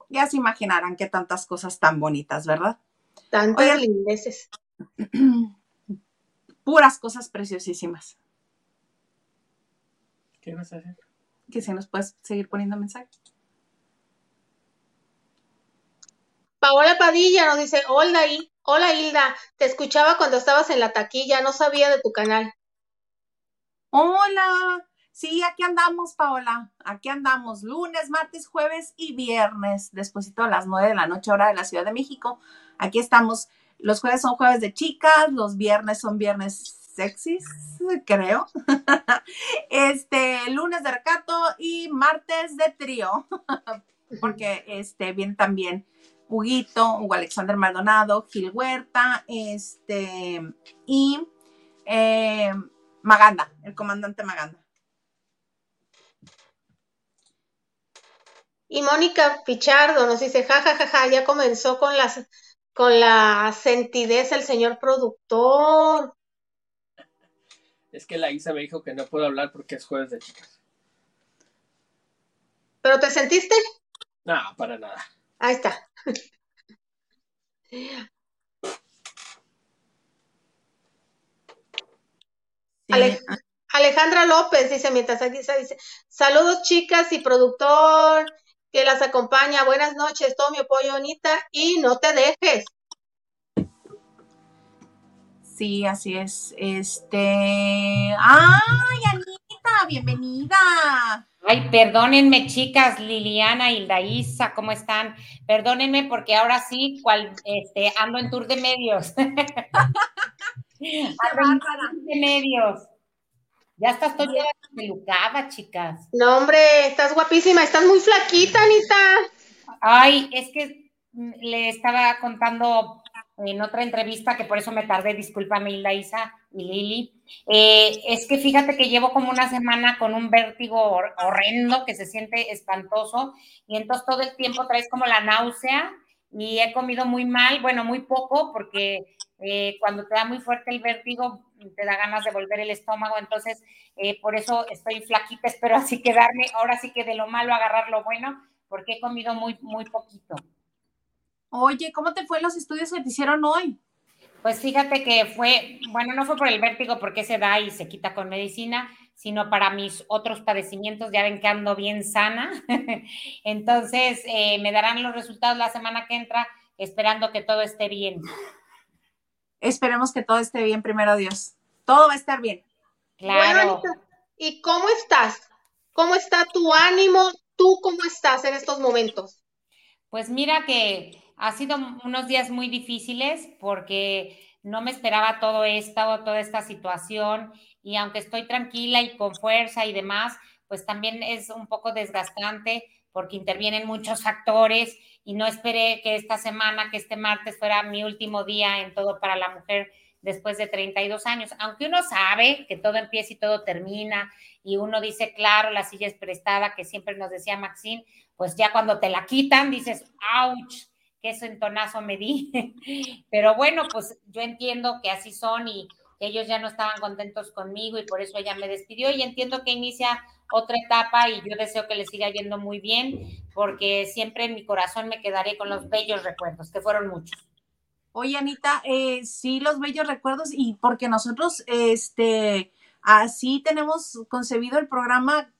Speaker 1: ya se imaginarán qué tantas cosas tan bonitas, ¿verdad?
Speaker 2: Tantas lindeces.
Speaker 1: Puras cosas preciosísimas.
Speaker 3: ¿Qué vas a hacer?
Speaker 1: Que si nos puedes seguir poniendo mensajes.
Speaker 2: Paola Padilla nos dice, hola, hola Hilda, te escuchaba cuando estabas en la taquilla, no sabía de tu canal.
Speaker 1: Hola, Sí, aquí andamos, Paola. Aquí andamos lunes, martes, jueves y viernes, después de las nueve de la noche, hora de la Ciudad de México. Aquí estamos. Los jueves son jueves de chicas, los viernes son viernes sexys, creo. Este, lunes de recato y martes de trío, porque este viene también Huguito, Hugo Alexander Maldonado, Gil Huerta, este, y eh, Maganda, el comandante Maganda.
Speaker 2: Y Mónica Pichardo nos dice, ja, ja, ja, ja, ya comenzó con las con la sentidez el señor productor.
Speaker 3: Es que la Isa me dijo que no puedo hablar porque es jueves de chicas.
Speaker 2: ¿Pero te sentiste?
Speaker 3: No, para nada.
Speaker 2: Ahí está. Alejandra López dice, mientras dice, saludos chicas y productor que las acompaña. Buenas noches, todo mi apoyo, Anita, y no te dejes.
Speaker 1: Sí, así es. Este. ¡Ay, Anita! ¡Bienvenida!
Speaker 4: Ay, perdónenme, chicas, Liliana y Daísa, ¿cómo están? Perdónenme porque ahora sí, cual, este, ando en tour de medios. ando en tour de medios. Ya estás toda pelucada, chicas.
Speaker 2: No, hombre, estás guapísima, estás muy flaquita, Anita.
Speaker 4: Ay, es que le estaba contando en otra entrevista, que por eso me tardé, discúlpame, Hilda Isa y Lili. Eh, es que fíjate que llevo como una semana con un vértigo horrendo que se siente espantoso y entonces todo el tiempo traes como la náusea y he comido muy mal, bueno, muy poco, porque eh, cuando te da muy fuerte el vértigo, te da ganas de volver el estómago, entonces eh, por eso estoy flaquita, espero así quedarme, ahora sí que de lo malo agarrar lo bueno, porque he comido muy, muy poquito.
Speaker 1: Oye, ¿cómo te fue los estudios que te hicieron hoy?
Speaker 4: Pues fíjate que fue, bueno, no fue por el vértigo porque se da y se quita con medicina, sino para mis otros padecimientos, ya ven que ando bien sana. Entonces, eh, me darán los resultados la semana que entra, esperando que todo esté bien.
Speaker 1: Esperemos que todo esté bien, primero Dios. Todo va a estar bien.
Speaker 2: Claro. ¿y cómo estás? ¿Cómo está tu ánimo? ¿Tú cómo estás en estos momentos?
Speaker 4: Pues mira que ha sido unos días muy difíciles porque no me esperaba todo esto, toda esta situación y aunque estoy tranquila y con fuerza y demás, pues también es un poco desgastante porque intervienen muchos factores y no esperé que esta semana, que este martes fuera mi último día en todo para la mujer después de 32 años, aunque uno sabe que todo empieza y todo termina y uno dice, claro, la silla es prestada, que siempre nos decía Maxine, pues ya cuando te la quitan dices, ouch, ese entonazo me di. Pero bueno, pues yo entiendo que así son y que ellos ya no estaban contentos conmigo y por eso ella me despidió y entiendo que inicia otra etapa y yo deseo que le siga yendo muy bien porque siempre en mi corazón me quedaré con los bellos recuerdos, que fueron muchos.
Speaker 1: Oye, Anita, eh, sí, los bellos recuerdos y porque nosotros, este, así tenemos concebido el programa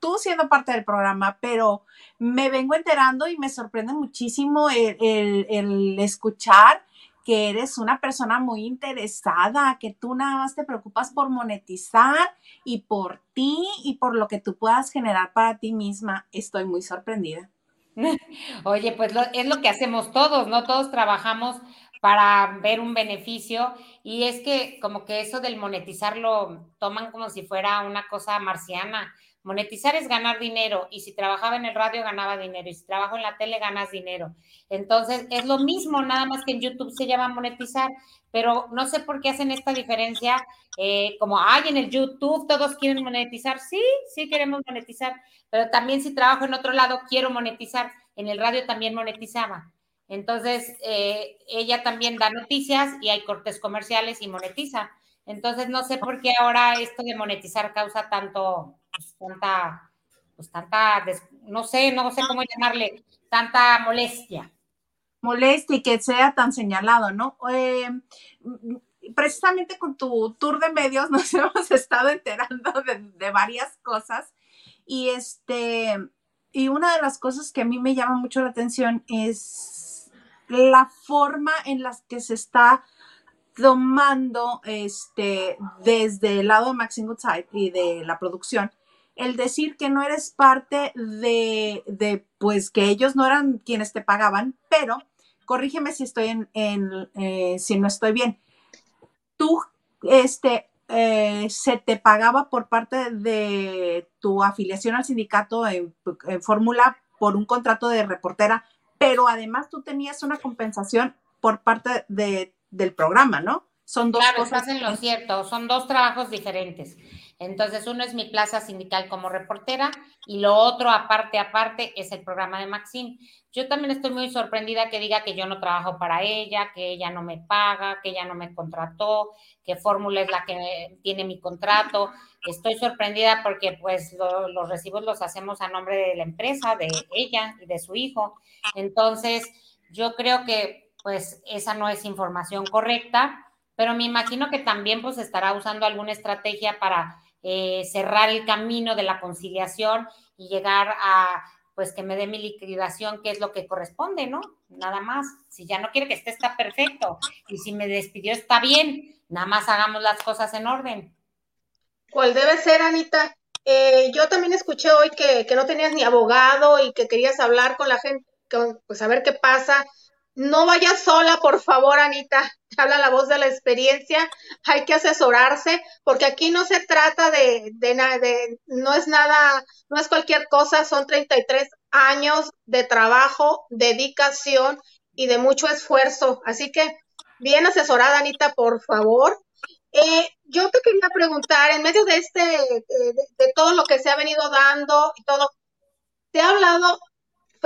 Speaker 1: tú siendo parte del programa, pero me vengo enterando y me sorprende muchísimo el, escuchar que eres una persona muy interesada, que tú nada más te preocupas por monetizar y por ti y por lo que tú puedas generar para ti misma. Estoy muy sorprendida.
Speaker 4: Oye, pues es lo que hacemos todos, ¿no? Todos trabajamos para ver un beneficio y es que como que eso del monetizar lo toman como si fuera una cosa marciana Monetizar es ganar dinero y si trabajaba en el radio ganaba dinero y si trabajo en la tele ganas dinero. Entonces es lo mismo, nada más que en YouTube se llama monetizar, pero no sé por qué hacen esta diferencia, eh, como, hay en el YouTube todos quieren monetizar, sí, sí queremos monetizar, pero también si trabajo en otro lado quiero monetizar, en el radio también monetizaba. Entonces, eh, ella también da noticias y hay cortes comerciales y monetiza. Entonces, no sé por qué ahora esto de monetizar causa tanto, tanta, pues tanta, no sé, no sé cómo llamarle, tanta molestia.
Speaker 1: Molestia y que sea tan señalado, ¿no? Eh, precisamente con tu tour de medios nos hemos estado enterando de, varias cosas y este, y una de las cosas que a mí me llama mucho la atención es la forma en la que se está tomando este, desde el lado de Maxine Goodside y de la producción el decir que no eres parte de, de, pues que ellos no eran quienes te pagaban, pero corrígeme si estoy en, en eh, si no estoy bien. Tú, este, eh, se te pagaba por parte de tu afiliación al sindicato en, fórmula por un contrato de reportera, pero además tú tenías una compensación por parte de, del programa, ¿no?
Speaker 4: Son dos cosas. en lo cierto, son dos trabajos diferentes. Entonces, uno es mi plaza sindical como reportera y lo otro, aparte, aparte, es el programa de Maxine. Yo también estoy muy sorprendida que diga que yo no trabajo para ella, que ella no me paga, que ella no me contrató, que Fórmula es la que tiene mi contrato. Estoy sorprendida porque pues los recibos los hacemos a nombre de la empresa, de ella y de su hijo. Entonces, yo creo que pues esa no es información correcta pero me imagino que también pues estará usando alguna estrategia para eh, cerrar el camino de la conciliación y llegar a, pues que me dé mi liquidación, que es lo que corresponde, ¿no? Nada más. Si ya no quiere que esté, está perfecto. Y si me despidió, está bien. Nada más hagamos las cosas en orden.
Speaker 2: ¿Cuál debe ser, Anita? Eh, yo también escuché hoy que, que, no tenías ni abogado y que querías hablar con la gente, pues a ver qué pasa. No vayas sola, por favor, Anita. Habla la voz de la experiencia. Hay que asesorarse, porque aquí no se trata de, de, de no es nada, no es cualquier cosa. Son 33 años de trabajo, dedicación y de mucho esfuerzo. Así que, bien asesorada, Anita, por favor. Eh, yo te quería preguntar, en medio de este, eh, de, todo lo que se ha venido dando y todo, ¿te ha hablado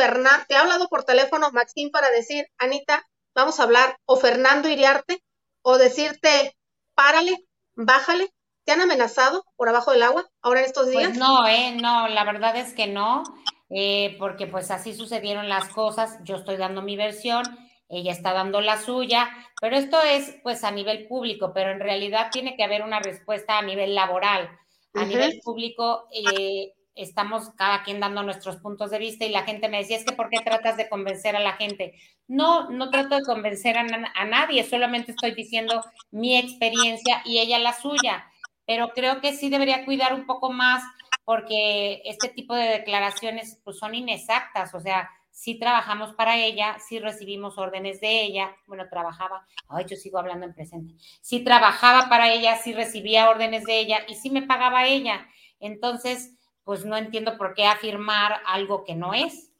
Speaker 2: Fernando, te ha hablado por teléfono Maxim para decir, Anita, vamos a hablar, o Fernando Iriarte, o decirte, párale, bájale, ¿te han amenazado por abajo del agua ahora en estos días?
Speaker 4: Pues no, eh, no, la verdad es que no. eh, porque pues así sucedieron las cosas, yo estoy dando mi versión, ella está dando la suya, pero esto es pues a nivel público, pero en realidad tiene que haber una respuesta a nivel laboral. A nivel público eh, estamos cada quien dando nuestros puntos de vista y la gente me decía, es que ¿por qué tratas de convencer a la gente? No, no trato de convencer a, a nadie, solamente estoy diciendo mi experiencia y ella la suya, pero creo que sí debería cuidar un poco más porque este tipo de declaraciones pues, son inexactas, o sea, sí trabajamos para ella, sí recibimos órdenes de ella, bueno, trabajaba, ay, yo sigo hablando en presente, sí trabajaba para ella, sí recibía órdenes de ella y sí me pagaba ella. Entonces, pues no entiendo por qué afirmar algo que no es.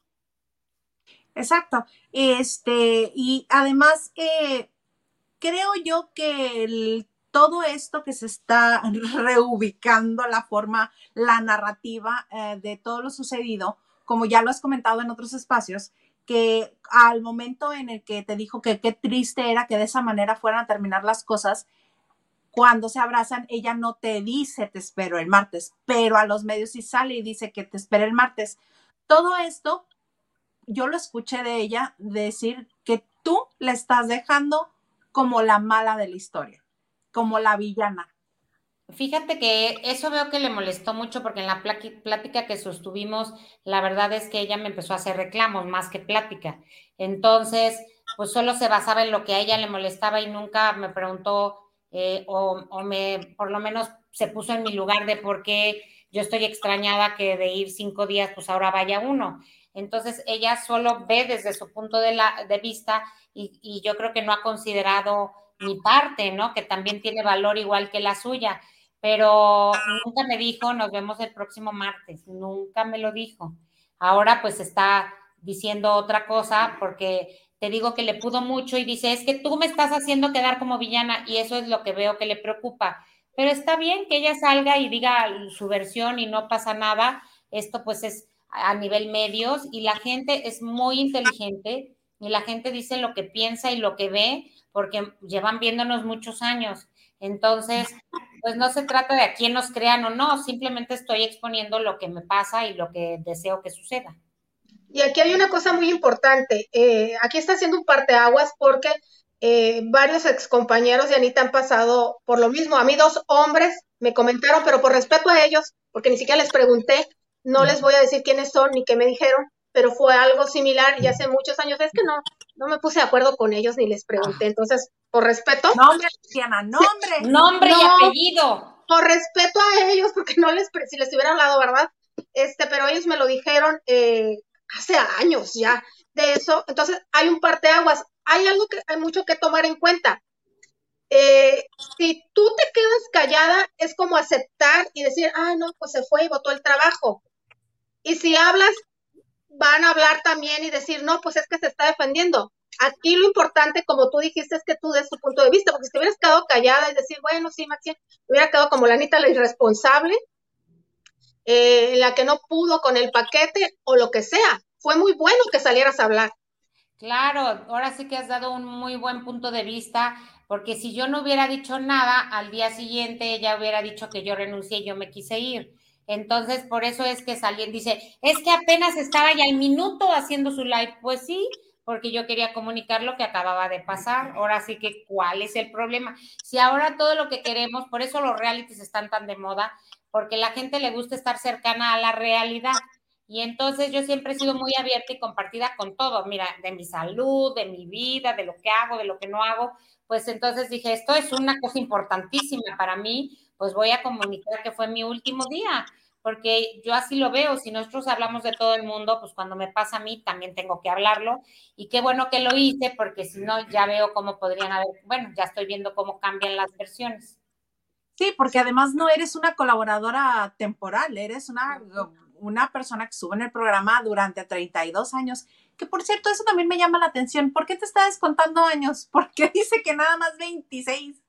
Speaker 1: Exacto. Este, y además, eh, creo yo que todo esto que se está reubicando la forma, la narrativa eh, de todo lo sucedido, como ya lo has comentado en otros espacios, que al momento en el que te dijo que qué triste era que de esa manera fueran a terminar las cosas, cuando se abrazan, ella no te dice te espero el martes, pero a los medios sí sale y dice que te espera el martes. Todo esto, yo lo escuché de ella decir que tú le estás dejando como la mala de la historia como la villana.
Speaker 4: Fíjate que eso veo que le molestó mucho porque en la plática que sostuvimos, la verdad es que ella me empezó a hacer reclamos más que plática. Entonces, pues solo se basaba en lo que a ella le molestaba y nunca me preguntó eh, o, o, me, por lo menos se puso en mi lugar de por qué yo estoy extrañada que de ir cinco días, pues ahora vaya uno. Entonces, ella solo ve desde su punto de, la, de vista y, y yo creo que no ha considerado mi parte, ¿no? Que también tiene valor igual que la suya, pero nunca me dijo, nos vemos el próximo martes, nunca me lo dijo. Ahora pues está diciendo otra cosa porque te digo que le pudo mucho y dice, es que tú me estás haciendo quedar como villana y eso es lo que veo que le preocupa. Pero está bien que ella salga y diga su versión y no pasa nada. Esto pues es a nivel medios y la gente es muy inteligente y la gente dice lo que piensa y lo que ve porque llevan viéndonos muchos años. Entonces, pues no se trata de a quién nos crean o no, simplemente estoy exponiendo lo que me pasa y lo que deseo que suceda.
Speaker 2: Y aquí hay una cosa muy importante. Eh, aquí está haciendo un parteaguas porque eh, varios excompañeros de Anita han pasado por lo mismo. A mí dos hombres me comentaron, pero por respeto a ellos, porque ni siquiera les pregunté, no les voy a decir quiénes son ni qué me dijeron, pero fue algo similar y hace muchos años. Es que no, no me puse de acuerdo con ellos ni les pregunté. Entonces, por respeto.
Speaker 1: Nombre, Cristiana, nombre.
Speaker 4: nombre y apellido.
Speaker 2: Por respeto a ellos, porque no les, si les hubiera hablado, ¿verdad? Este, pero ellos me lo dijeron eh, hace años ya de eso. Entonces, hay un parteaguas. Hay algo que hay mucho que tomar en cuenta. Eh, si tú te quedas callada, es como aceptar y decir, ah, no, pues se fue y votó el trabajo. Y si hablas, van a hablar también y decir, no, pues es que se está defendiendo. Aquí lo importante, como tú dijiste, es que tú des tu punto de vista, porque si te hubieras quedado callada y decir, bueno, sí, Maxi, hubiera quedado como la Anita la irresponsable, eh, la que no pudo con el paquete o lo que sea. Fue muy bueno que salieras a hablar.
Speaker 4: Claro, ahora sí que has dado un muy buen punto de vista, porque si yo no hubiera dicho nada, al día siguiente ella hubiera dicho que yo renuncié y yo me quise ir. Entonces, por eso es que salían, dice, es que apenas estaba ya el minuto haciendo su live. Pues sí, porque yo quería comunicar lo que acababa de pasar. Ahora sí que, ¿cuál es el problema? Si ahora todo lo que queremos, por eso los realities están tan de moda, porque la gente le gusta estar cercana a la realidad. Y entonces yo siempre he sido muy abierta y compartida con todo, mira, de mi salud, de mi vida, de lo que hago, de lo que no hago. Pues entonces dije, esto es una cosa importantísima para mí, pues voy a comunicar que fue mi último día porque yo así lo veo, si nosotros hablamos de todo el mundo, pues cuando me pasa a mí también tengo que hablarlo y qué bueno que lo hice porque si no ya veo cómo podrían haber, bueno, ya estoy viendo cómo cambian las versiones.
Speaker 1: Sí, porque además no eres una colaboradora temporal, eres una, una persona que sube en el programa durante 32 años, que por cierto, eso también me llama la atención. ¿Por qué te está descontando años? ¿Por qué dice que nada más 26?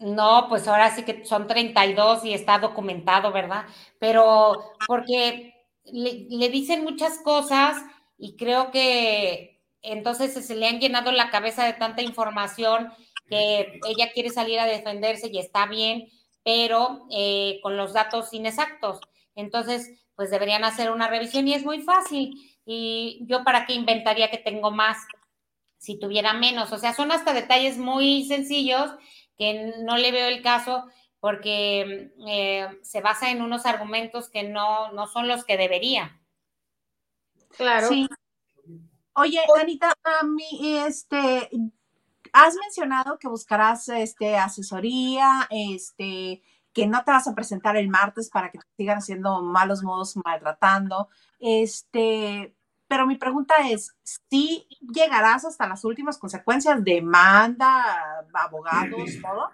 Speaker 4: No, pues ahora sí que son 32 y está documentado, ¿verdad? Pero porque le, dicen muchas cosas y creo que entonces se le han llenado la cabeza de tanta información que ella quiere salir a defenderse y está bien, pero eh, con los datos inexactos. Entonces, pues deberían hacer una revisión y es muy fácil. Y yo para qué inventaría que tengo más si tuviera menos. O sea, son hasta detalles muy sencillos que no le veo el caso porque eh, se basa en unos argumentos que no, no son los que debería.
Speaker 1: Claro. Sí. Oye, Anita, a mí, este, has mencionado que buscarás este, asesoría, este, que no te vas a presentar el martes para que te sigan haciendo malos modos, maltratando. Este, pero mi pregunta es, ¿sí llegarás hasta las últimas consecuencias? ¿Demanda, abogados, todo?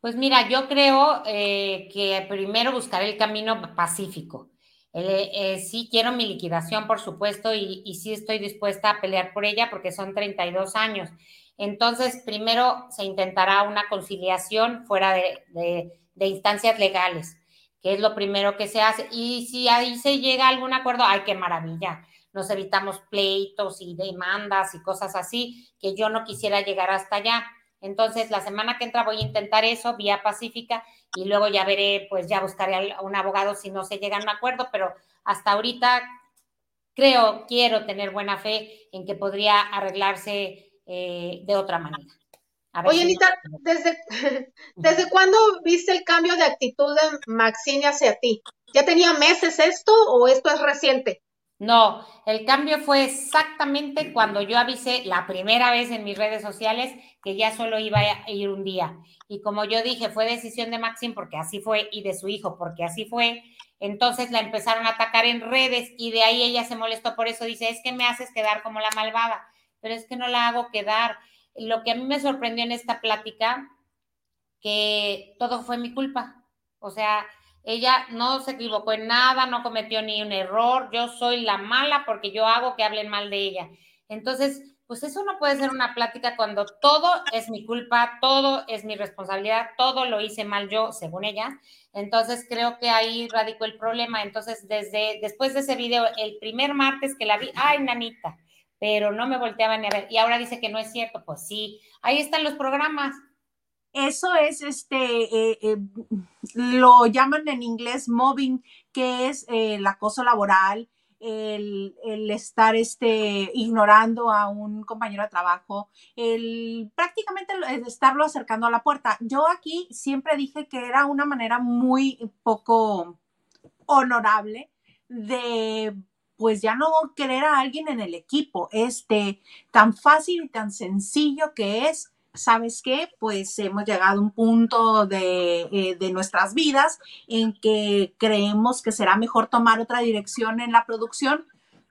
Speaker 4: Pues mira, yo creo eh, que primero buscaré el camino pacífico. Eh, eh, sí quiero mi liquidación, por supuesto, y, y, sí estoy dispuesta a pelear por ella porque son 32 años. Entonces, primero se intentará una conciliación fuera de, instancias legales, que es lo primero que se hace. Y si ahí se llega a algún acuerdo, ¡ay, qué maravilla! Nos evitamos pleitos y demandas y cosas así, que yo no quisiera llegar hasta allá. Entonces, la semana que entra voy a intentar eso, vía pacífica, y luego ya veré, pues ya buscaré a un abogado si no se llega a un acuerdo, pero hasta ahorita creo, quiero tener buena fe en que podría arreglarse eh, de otra manera.
Speaker 2: Oye, Anita, ¿desde, ¿desde cuándo viste el cambio de actitud de Maxine hacia ti? ¿Ya tenía meses esto o esto es reciente?
Speaker 4: No, el cambio fue exactamente cuando yo avisé la primera vez en mis redes sociales que ya solo iba a ir un día. Y como yo dije, fue decisión de Maxine porque así fue y de su hijo porque así fue. Entonces la empezaron a atacar en redes y de ahí ella se molestó por eso. Dice, es que me haces quedar como la malvada pero es que no la hago quedar. Lo que a mí me sorprendió en esta plática, que todo fue mi culpa. O sea, ella no se equivocó en nada, no cometió ni un error, yo soy la mala porque yo hago que hablen mal de ella. Entonces, pues eso no puede ser una plática cuando todo es mi culpa, todo es mi responsabilidad, todo lo hice mal yo, según ella. Entonces, creo que ahí radicó el problema. Entonces, desde después de ese video, el primer martes que la vi, ay, nanita, pero no me volteaban a ver. Y ahora dice que no es cierto. Pues sí, ahí están los programas.
Speaker 1: Eso es, este, eh, eh, lo llaman en inglés mobbing, que es eh, el acoso laboral, el, estar este, ignorando a un compañero de trabajo, el prácticamente el estarlo acercando a la puerta. Yo aquí siempre dije que era una manera muy poco honorable de pues ya no querer a alguien en el equipo. Este, tan fácil y tan sencillo que es, ¿sabes qué? Pues hemos llegado a un punto de, eh, de, nuestras vidas en que creemos que será mejor tomar otra dirección en la producción.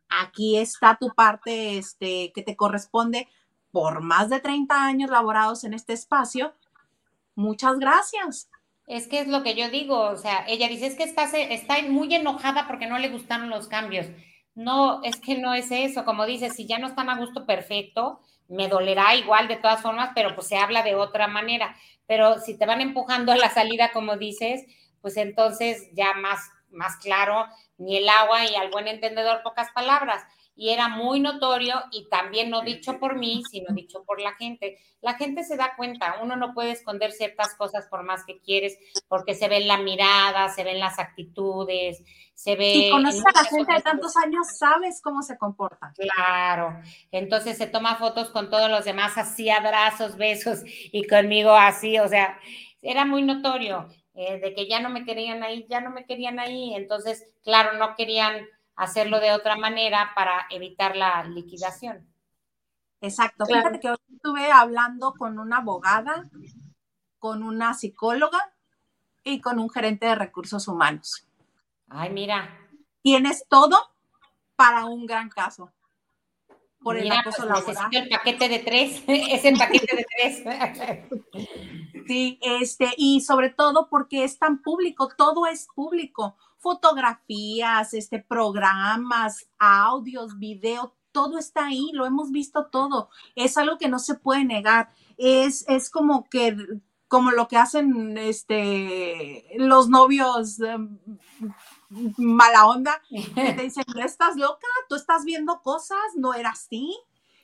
Speaker 1: Aquí está tu parte este, que te corresponde por más de 30 años laborados en este espacio. Muchas gracias.
Speaker 4: Es que es lo que yo digo, o sea, ella dice, es que está, está muy enojada porque no le gustaron los cambios. No, es que no es eso, como dices, si ya no están a gusto, perfecto, me dolerá igual de todas formas, pero pues se habla de otra manera. Pero si te van empujando a la salida, como dices, pues entonces ya más, más claro, ni el agua y al buen entendedor pocas palabras y era muy notorio y también no dicho por mí, sino dicho por la gente. La gente se da cuenta, uno no puede esconder ciertas cosas por más que quieres, porque se ve en la mirada, se ven las actitudes, se ve...
Speaker 1: Y conoces a la gente de tantos años, sabes cómo se comporta.
Speaker 4: Claro, entonces se toma fotos con todos los demás, así abrazos, besos y conmigo así, o sea, era muy notorio. Eh, de que ya no me querían ahí, ya no me querían ahí, entonces, claro, no querían hacerlo de otra manera para evitar la liquidación.
Speaker 1: Exacto. Fíjate que hoy estuve hablando con una abogada, con una psicóloga y con un gerente de recursos humanos.
Speaker 4: Ay, mira.
Speaker 1: Tienes todo para un gran caso.
Speaker 4: Por el acoso pues necesito el paquete de tres, ese paquete de tres.
Speaker 1: sí, este, y sobre todo porque es tan público, todo es público fotografías, este, programas, audios, video, todo está ahí, lo hemos visto todo. Es algo que no se puede negar. Es, es como que como lo que hacen este los novios em, mala onda, que te dicen, estás loca? ¿Tú estás viendo cosas? ¿No era así?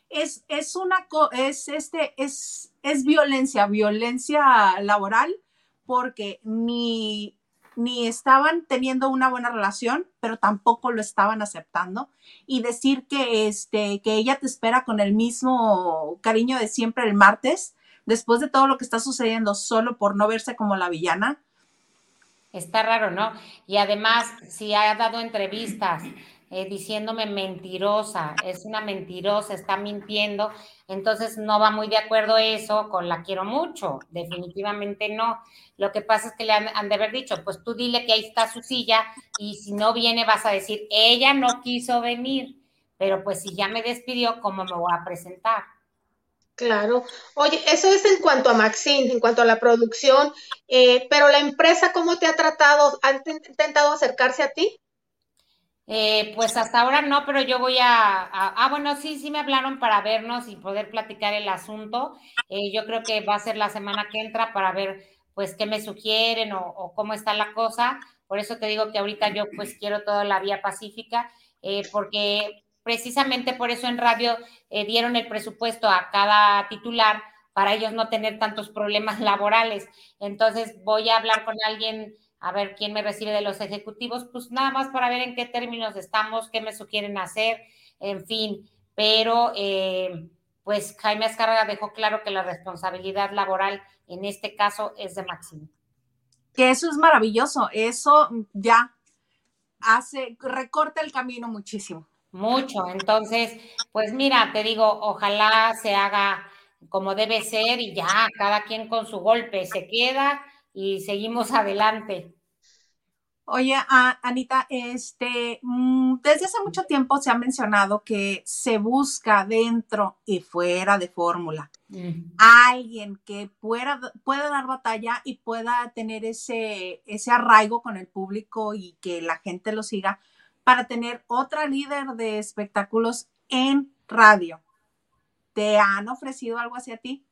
Speaker 1: Es, es una es este es es violencia, violencia laboral porque ni ni estaban teniendo una buena relación, pero tampoco lo estaban aceptando. Y decir que, este, que ella te espera con el mismo cariño de siempre el martes, después de todo lo que está sucediendo, solo por no verse como la villana.
Speaker 4: Está raro, ¿no? Y además, si ha dado entrevistas eh, diciéndome mentirosa, es una mentirosa, está mintiendo, entonces no va muy de acuerdo eso con la quiero mucho, definitivamente no. Lo que pasa es que le han, de haber dicho, pues tú dile que ahí está su silla y si no viene vas a decir, ella no quiso venir, pero pues si ya me despidió, ¿cómo me voy a presentar?
Speaker 2: Claro. Oye, eso es en cuanto a Maxine, en cuanto a la producción, eh, pero la empresa, ¿cómo te ha tratado? ¿Han intentado acercarse a ti?
Speaker 4: Eh, pues hasta ahora no, pero yo voy a, Ah, bueno, sí, sí me hablaron para vernos y poder platicar el asunto. Eh, yo creo que va a ser la semana que entra para ver, pues, qué me sugieren o, cómo está la cosa. Por eso te digo que ahorita yo, pues, quiero toda la vía pacífica, eh, porque precisamente por eso en radio dieron el presupuesto a cada titular para ellos no tener tantos problemas laborales. Entonces, voy a hablar con alguien a ver quién me recibe de los ejecutivos, pues nada más para ver en qué términos estamos, qué me sugieren hacer, en fin, pero eh, pues Jaime Azcárraga dejó claro que la responsabilidad laboral en este caso es de Máximo.
Speaker 1: Que eso es maravilloso, eso ya hace, recorta el camino muchísimo.
Speaker 4: Mucho, entonces, pues mira, te digo, ojalá se haga como debe ser y ya, cada quien con su golpe se queda y seguimos adelante.
Speaker 1: Oye, Anita, este, mm, desde hace mucho tiempo se ha mencionado que se busca dentro y fuera de fórmula alguien que pueda, pueda dar batalla y pueda tener ese, ese arraigo con el público y que la gente lo siga para tener otra líder de espectáculos en radio. ¿Te han ofrecido algo hacia ti?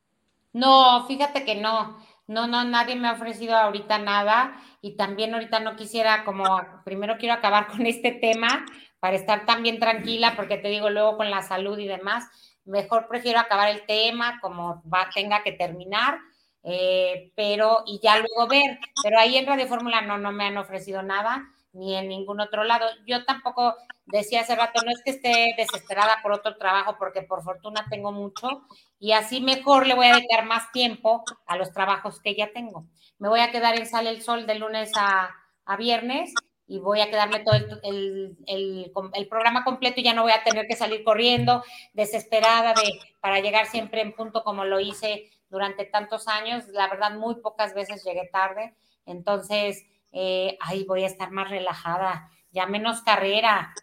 Speaker 4: No, fíjate que no. No, no, nadie me ha ofrecido ahorita nada y también ahorita no quisiera como, primero quiero acabar con este tema para estar también tranquila porque te digo luego con la salud y demás, mejor prefiero acabar el tema como va, tenga que terminar, eh, pero y ya luego ver, pero ahí en Radio Fórmula no, no me han ofrecido nada ni en ningún otro lado. Yo tampoco decía hace rato, no es que esté desesperada por otro trabajo, porque por fortuna tengo mucho y así mejor le voy a dedicar más tiempo a los trabajos que ya tengo. Me voy a quedar en Sale el Sol de lunes a, viernes y voy a quedarme todo el, el, programa completo y ya no voy a tener que salir corriendo, desesperada de, para llegar siempre en punto como lo hice durante tantos años. La verdad, muy pocas veces llegué tarde. Entonces, eh, ahí voy a estar más relajada, ya menos carrera.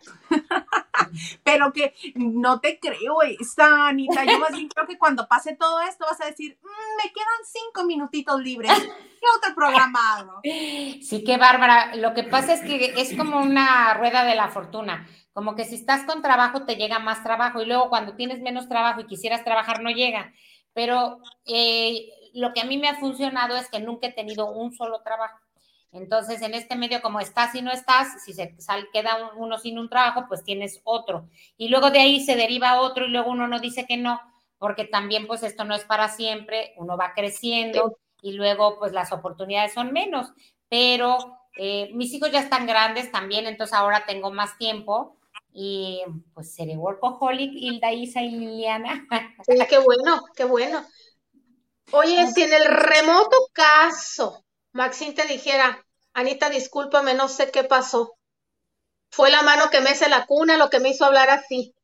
Speaker 1: Pero que no te creo, esta Anita. Yo más bien creo que cuando pase todo esto vas a decir, mm, me quedan cinco minutitos libres. ¿Qué otro programado?
Speaker 4: Sí, qué bárbara. Lo que pasa es que es como una rueda de la fortuna. Como que si estás con trabajo te llega más trabajo y luego cuando tienes menos trabajo y quisieras trabajar no llega. Pero eh, lo que a mí me ha funcionado es que nunca he tenido un solo trabajo. Entonces, en este medio, como estás y no estás, si se queda uno sin un trabajo, pues tienes otro. Y luego de ahí se deriva otro y luego uno no dice que no, porque también pues esto no es para siempre, uno va creciendo y luego pues las oportunidades son menos. Pero eh, mis hijos ya están grandes también, entonces ahora tengo más tiempo y pues seré workaholic, Hilda, Isa y Liliana.
Speaker 2: Sí, qué bueno, qué bueno. Oye, si en el remoto caso Maxine te dijera, Anita, discúlpame, no sé qué pasó. Fue la mano que me hace la cuna lo que me hizo hablar así.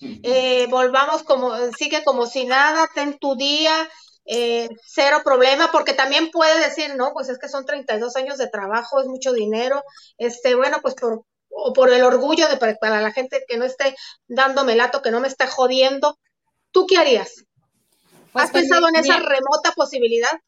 Speaker 2: Eh, volvamos como, sigue como si nada, ten tu día, eh, cero problema, porque también puede decir, no, pues es que son 32 años de trabajo, es mucho dinero, este, bueno, pues por, o por el orgullo de para, la gente que no esté dándome lato, que no me esté jodiendo, ¿tú qué harías? Pues ¿Has pensado en esa remota posibilidad?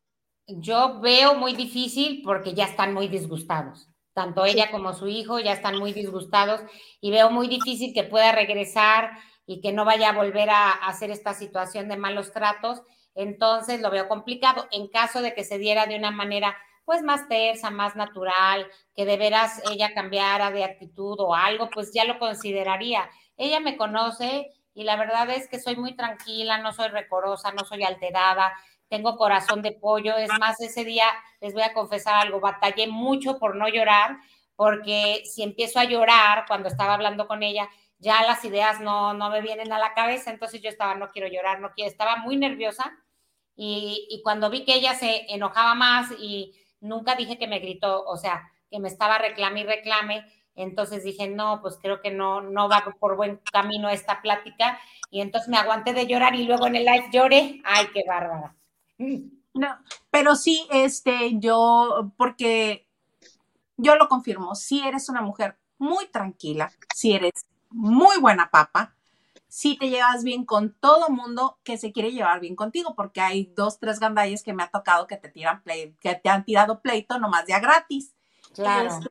Speaker 4: Yo veo muy difícil porque ya están muy disgustados. Tanto ella como su hijo ya están muy disgustados y veo muy difícil que pueda regresar y que no vaya a volver a, hacer esta situación de malos tratos. Entonces lo veo complicado. En caso de que se diera de una manera pues más tersa, más natural, que de veras ella cambiara de actitud o algo, pues ya lo consideraría. Ella me conoce y la verdad es que soy muy tranquila, no soy recorosa, no soy alterada, tengo corazón de pollo. Es más, ese día les voy a confesar algo, batallé mucho por no llorar, porque si empiezo a llorar cuando estaba hablando con ella, ya las ideas no, no me vienen a la cabeza, entonces yo estaba, no quiero llorar, no quiero, estaba muy nerviosa y, y cuando vi que ella se enojaba más y nunca dije que me gritó, o sea, que me estaba reclame y reclame, entonces dije, no, pues creo que no, no va por buen camino esta plática. Y entonces me aguanté de llorar y luego en el live lloré. Ay, qué bárbara.
Speaker 1: No, pero sí, este, yo, porque yo lo confirmo, si eres una mujer muy tranquila, si eres muy buena papa, si te llevas bien con todo mundo que se quiere llevar bien contigo, porque hay dos, tres gandalles que me ha tocado que te tiran play, que te han tirado pleito nomás ya gratis.
Speaker 4: Claro.
Speaker 1: Este,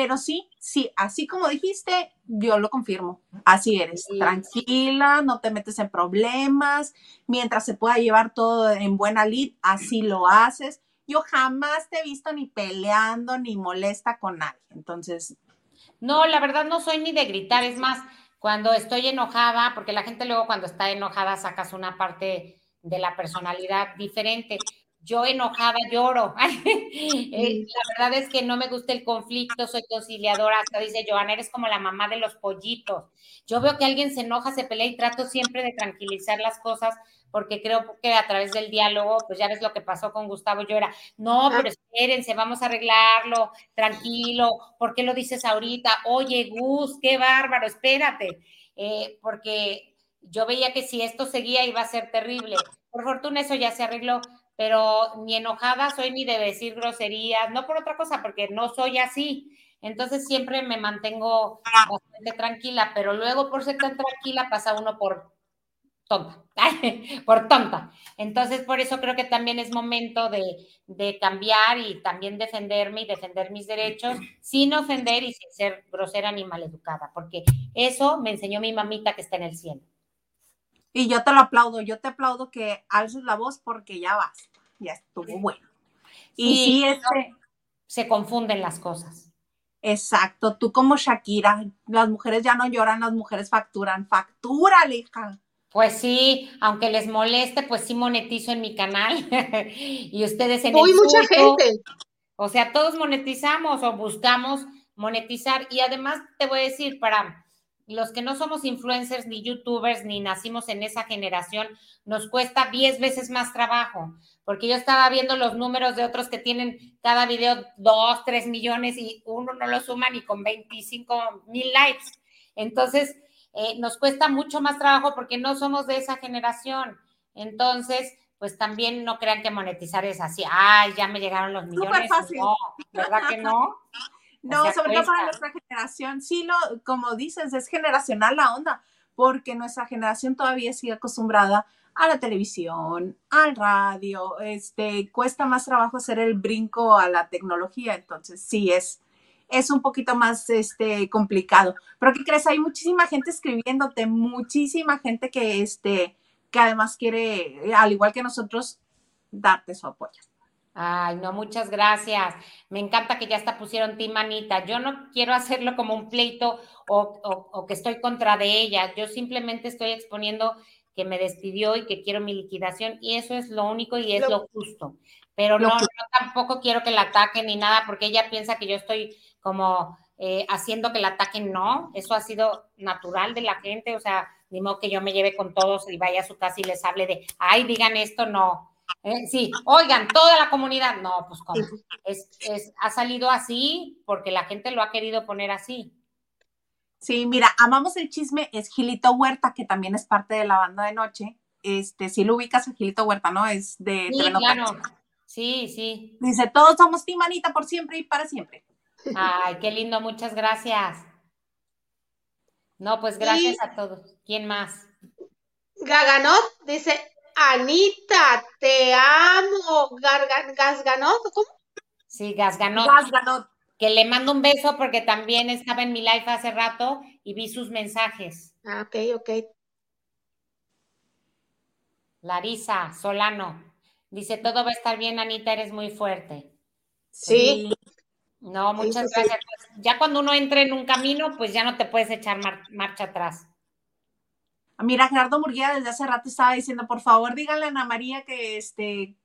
Speaker 1: pero sí, sí, así como dijiste, yo lo confirmo. Así eres,
Speaker 4: Sí.
Speaker 1: tranquila, no te metes en problemas, mientras se pueda llevar todo en buena lid, así lo haces. Yo jamás te he visto ni peleando ni molesta con nadie. Entonces,
Speaker 4: No, la verdad no soy ni de gritar, es más, cuando estoy enojada, porque la gente luego cuando está enojada sacas una parte de la personalidad diferente. Yo enojada lloro. Eh, la verdad es que no me gusta el conflicto, soy conciliadora. Hasta dice Joana, eres como la mamá de los pollitos. Yo veo que alguien se enoja, se pelea y trato siempre de tranquilizar las cosas porque creo que a través del diálogo, pues ya ves lo que pasó con Gustavo, yo era, no, pero espérense, vamos a arreglarlo, tranquilo, ¿por qué lo dices ahorita? Oye, Gus, qué bárbaro, espérate, eh, porque yo veía que si esto seguía iba a ser terrible. Por fortuna eso ya se arregló, pero ni enojada soy ni de decir groserías, no por otra cosa, porque no soy así. Entonces siempre me mantengo bastante tranquila, pero luego por ser tan tranquila pasa uno por tonta, por tonta. Entonces, por eso creo que también es momento de, de, cambiar y también defenderme y defender mis derechos sin ofender y sin ser grosera ni maleducada, porque eso me enseñó mi mamita que está en el cielo.
Speaker 1: Y yo te lo aplaudo, yo te aplaudo que alces la voz porque ya vas, ya estuvo bueno. Y sí, sí este...
Speaker 4: se confunden las cosas.
Speaker 1: Exacto, tú como Shakira, las mujeres ya no lloran, las mujeres facturan, factura, hija.
Speaker 4: Pues sí, aunque les moleste, pues sí monetizo en mi canal. y ustedes en
Speaker 2: Muy
Speaker 4: el
Speaker 2: mucha gente.
Speaker 4: O sea, todos monetizamos o buscamos monetizar. Y además te voy a decir, para los que no somos influencers ni youtubers ni nacimos en esa generación, nos cuesta 10 veces más trabajo. Porque yo estaba viendo los números de otros que tienen cada video 2, 3 millones y uno no lo suma ni con 25 mil likes. Entonces, eh, nos cuesta mucho más trabajo porque no somos de esa generación. Entonces, pues también no crean que monetizar es así, ay, ya me llegaron los millones.
Speaker 1: Súper fácil.
Speaker 4: No, ¿verdad que no?
Speaker 1: No, o sea, sobre todo para nuestra generación, sí, lo, como dices, es generacional la onda, porque nuestra generación todavía sigue acostumbrada a la televisión, al radio, este, cuesta más trabajo hacer el brinco a la tecnología, entonces sí es, es un poquito más este, complicado. Pero ¿qué crees? Hay muchísima gente escribiéndote, muchísima gente que, este, que además quiere, al igual que nosotros, darte su apoyo.
Speaker 4: Ay, no, muchas gracias. Me encanta que ya hasta pusieron Team Anita. Yo no quiero hacerlo como un pleito o, o, o, que estoy contra de ella. Yo simplemente estoy exponiendo que me despidió y que quiero mi liquidación y eso es lo único y es lo, lo justo. Pero lo no, no, tampoco quiero que la ataquen ni nada porque ella piensa que yo estoy como eh, haciendo que la ataquen. No, eso ha sido natural de la gente. O sea, ni modo que yo me lleve con todos y vaya a su casa y les hable de, ay, digan esto, no. Eh, sí, oigan, toda la comunidad, no, pues como, es, es, ha salido así porque la gente lo ha querido poner así.
Speaker 1: Sí, mira, amamos el chisme, es Gilito Huerta, que también es parte de la banda de noche. Este, si lo ubicas a Gilito Huerta, ¿no? Es de
Speaker 4: sí, claro. Sí, sí.
Speaker 1: Dice, todos somos Timanita por siempre y para siempre.
Speaker 4: Ay, qué lindo, muchas gracias. No, pues gracias y... a todos. ¿Quién más?
Speaker 2: Gaganot dice, Anita, te amo. Gasganot, ¿cómo?
Speaker 4: Sí, Gasganot.
Speaker 1: Gasganot.
Speaker 4: Que le mando un beso porque también estaba en mi live hace rato y vi sus mensajes.
Speaker 2: Ah, ok, ok.
Speaker 4: Larisa Solano dice: Todo va a estar bien, Anita, eres muy fuerte.
Speaker 2: Sí.
Speaker 4: No, muchas sí, gracias. Ya cuando uno entra en un camino, pues ya no te puedes echar mar marcha atrás.
Speaker 1: Mira, Gerardo Murguía desde hace rato estaba diciendo, por favor, díganle a Ana María que este,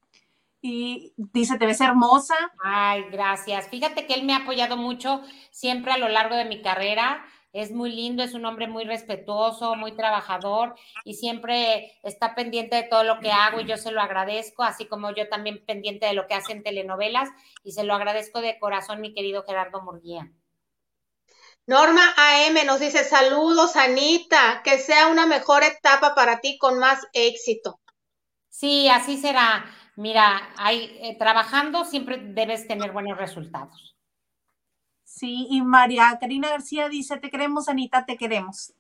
Speaker 1: y dice, te ves hermosa.
Speaker 4: Ay, gracias. Fíjate que él me ha apoyado mucho siempre a lo largo de mi carrera. Es muy lindo, es un hombre muy respetuoso, muy trabajador y siempre está pendiente de todo lo que hago y yo se lo agradezco, así como yo también pendiente de lo que hace en telenovelas y se lo agradezco de corazón, mi querido Gerardo Murguía.
Speaker 2: Norma AM nos dice saludos, Anita, que sea una mejor etapa para ti con más éxito.
Speaker 4: Sí, así será. Mira, hay, eh, trabajando siempre debes tener buenos resultados.
Speaker 1: Sí, y María Karina García dice, te queremos, Anita, te queremos.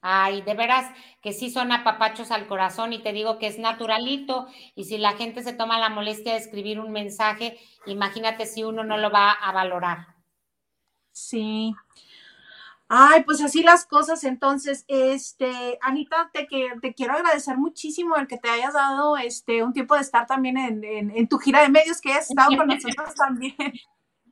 Speaker 4: Ay, de veras que sí son apapachos al corazón y te digo que es naturalito y si la gente se toma la molestia de escribir un mensaje, imagínate si uno no lo va a valorar.
Speaker 1: Sí, Ay, pues así las cosas. Entonces, este, Anita, te, que, te quiero agradecer muchísimo el que te hayas dado este un tiempo de estar también en, tu gira de medios, que has estado con nosotros también.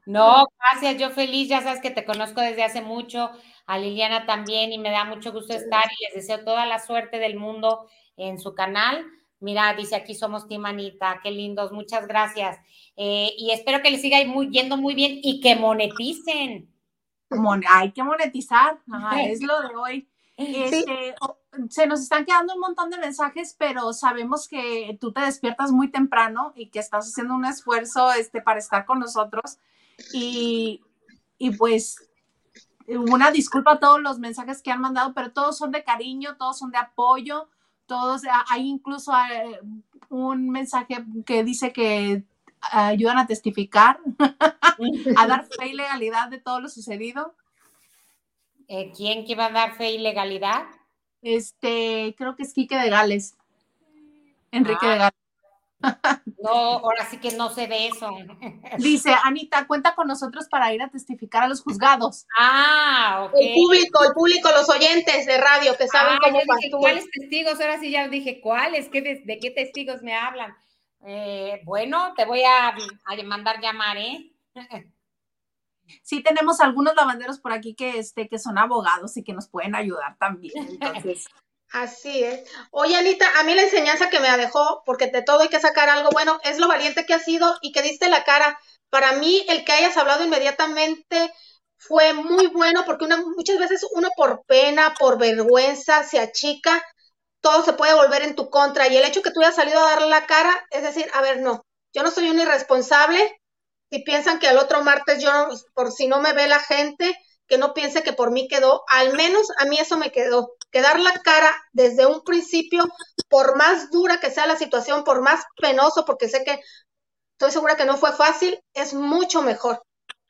Speaker 4: No, gracias, yo feliz, ya sabes que te conozco desde hace mucho, a Liliana también, y me da mucho gusto estar y les deseo toda la suerte del mundo en su canal. Mira, dice aquí somos Team Anita, qué lindos, muchas gracias. Eh, y espero que les siga muy, yendo muy bien y que moneticen
Speaker 1: hay que monetizar, es lo de hoy. Este, se nos están quedando un montón de mensajes, pero sabemos que tú te despiertas muy temprano y que estás haciendo un esfuerzo este, para estar con nosotros. Y, y pues una disculpa a todos los mensajes que han mandado, pero todos son de cariño, todos son de apoyo, todos, hay incluso eh, un mensaje que dice que ayudan a testificar, a dar fe y legalidad de todo lo sucedido.
Speaker 4: Eh, ¿Quién que va a dar fe y legalidad?
Speaker 1: Este, creo que es Quique de Gales. Enrique de ah. Gales.
Speaker 4: No, ahora sí que no sé de eso.
Speaker 1: Dice, Anita, cuenta con nosotros para ir a testificar a los juzgados.
Speaker 4: Ah, ok.
Speaker 2: El público, el público, los oyentes de radio que saben ah, cómo
Speaker 4: ¿Cuáles testigos? Ahora sí ya dije, ¿cuáles? ¿Qué de, qué testigos me hablan? Eh, bueno, te voy a, mandar llamar, ¿eh?
Speaker 1: Sí, tenemos algunos lavanderos por aquí que, este, que son abogados y que nos pueden ayudar también. Entonces.
Speaker 2: Así es. Oye, Anita, a mí la enseñanza que me dejó, porque de todo hay que sacar algo bueno, es lo valiente que has sido y que diste la cara. Para mí, el que hayas hablado inmediatamente fue muy bueno, porque una, muchas veces uno por pena, por vergüenza, se achica todo se puede volver en tu contra. Y el hecho que tú hayas salido a dar la cara, es decir, a ver, no, yo no soy un irresponsable. Si piensan que al otro martes yo, por si no me ve la gente, que no piense que por mí quedó, al menos a mí eso me quedó. Quedar la cara desde un principio, por más dura que sea la situación, por más penoso, porque sé que estoy segura que no fue fácil, es mucho mejor.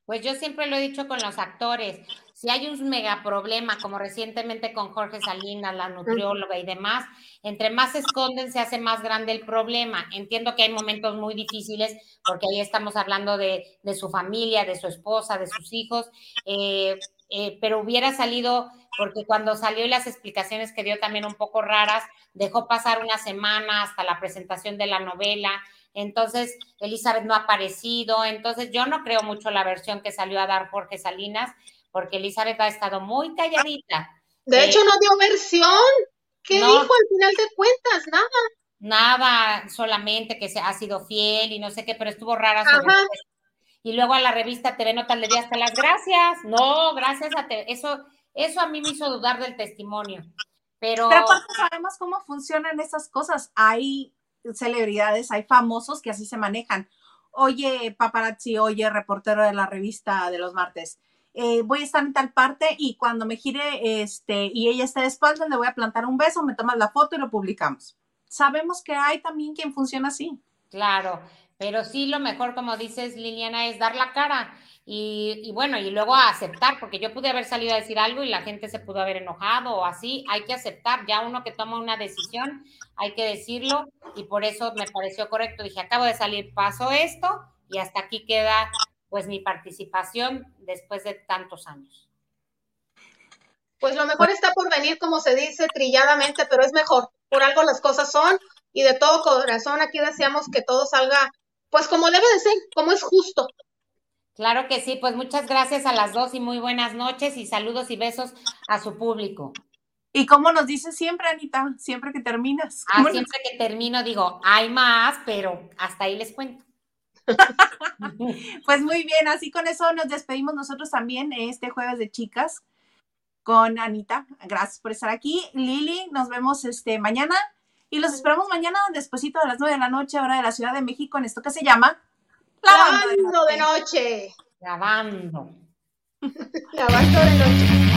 Speaker 4: Pues yo siempre lo he dicho con los actores, si hay un mega problema, como recientemente con Jorge Salinas, la nutrióloga y demás, entre más se esconden, se hace más grande el problema. Entiendo que hay momentos muy difíciles, porque ahí estamos hablando de, su familia, de su esposa, de sus hijos, eh, eh, pero hubiera salido, porque cuando salió y las explicaciones que dio también un poco raras, dejó pasar una semana hasta la presentación de la novela, entonces Elizabeth no ha aparecido, entonces yo no creo mucho la versión que salió a dar Jorge Salinas, porque Elizabeth ha estado muy calladita.
Speaker 2: De hecho, no dio versión. ¿Qué dijo al final de cuentas? Nada.
Speaker 4: Nada, solamente que se ha sido fiel y no sé qué, pero estuvo rara sobre Y luego a la revista TV Notas le di hasta las gracias. No, gracias a te eso, eso a mí me hizo dudar del testimonio. Pero,
Speaker 1: pero aparte sabemos cómo funcionan esas cosas. Hay celebridades, hay famosos que así se manejan. Oye, paparazzi, oye, reportero de la revista de los martes. Eh, voy a estar en tal parte y cuando me gire este, y ella esté de espalda, le voy a plantar un beso, me tomas la foto y lo publicamos. Sabemos que hay también quien funciona así.
Speaker 4: Claro, pero sí lo mejor, como dices Liliana, es dar la cara y, y, bueno, y luego aceptar, porque yo pude haber salido a decir algo y la gente se pudo haber enojado o así, hay que aceptar, ya uno que toma una decisión, hay que decirlo y por eso me pareció correcto, dije, acabo de salir, pasó esto y hasta aquí queda pues mi participación después de tantos años.
Speaker 2: Pues lo mejor está por venir, como se dice trilladamente, pero es mejor. Por algo las cosas son y de todo corazón aquí deseamos que todo salga pues como debe de ser, como es justo.
Speaker 4: Claro que sí, pues muchas gracias a las dos y muy buenas noches y saludos y besos a su público.
Speaker 1: Y como nos dice siempre, Anita, siempre que terminas.
Speaker 4: Ah, siempre que termino digo, hay más, pero hasta ahí les cuento.
Speaker 1: pues muy bien, así con eso nos despedimos nosotros también este jueves de chicas con Anita. Gracias por estar aquí. Lili, nos vemos este mañana y los esperamos mañana despuesito de las nueve de la noche, hora de la Ciudad de México, en esto que se llama
Speaker 2: Lavando de noche.
Speaker 4: Lavando.
Speaker 2: Lavando de noche.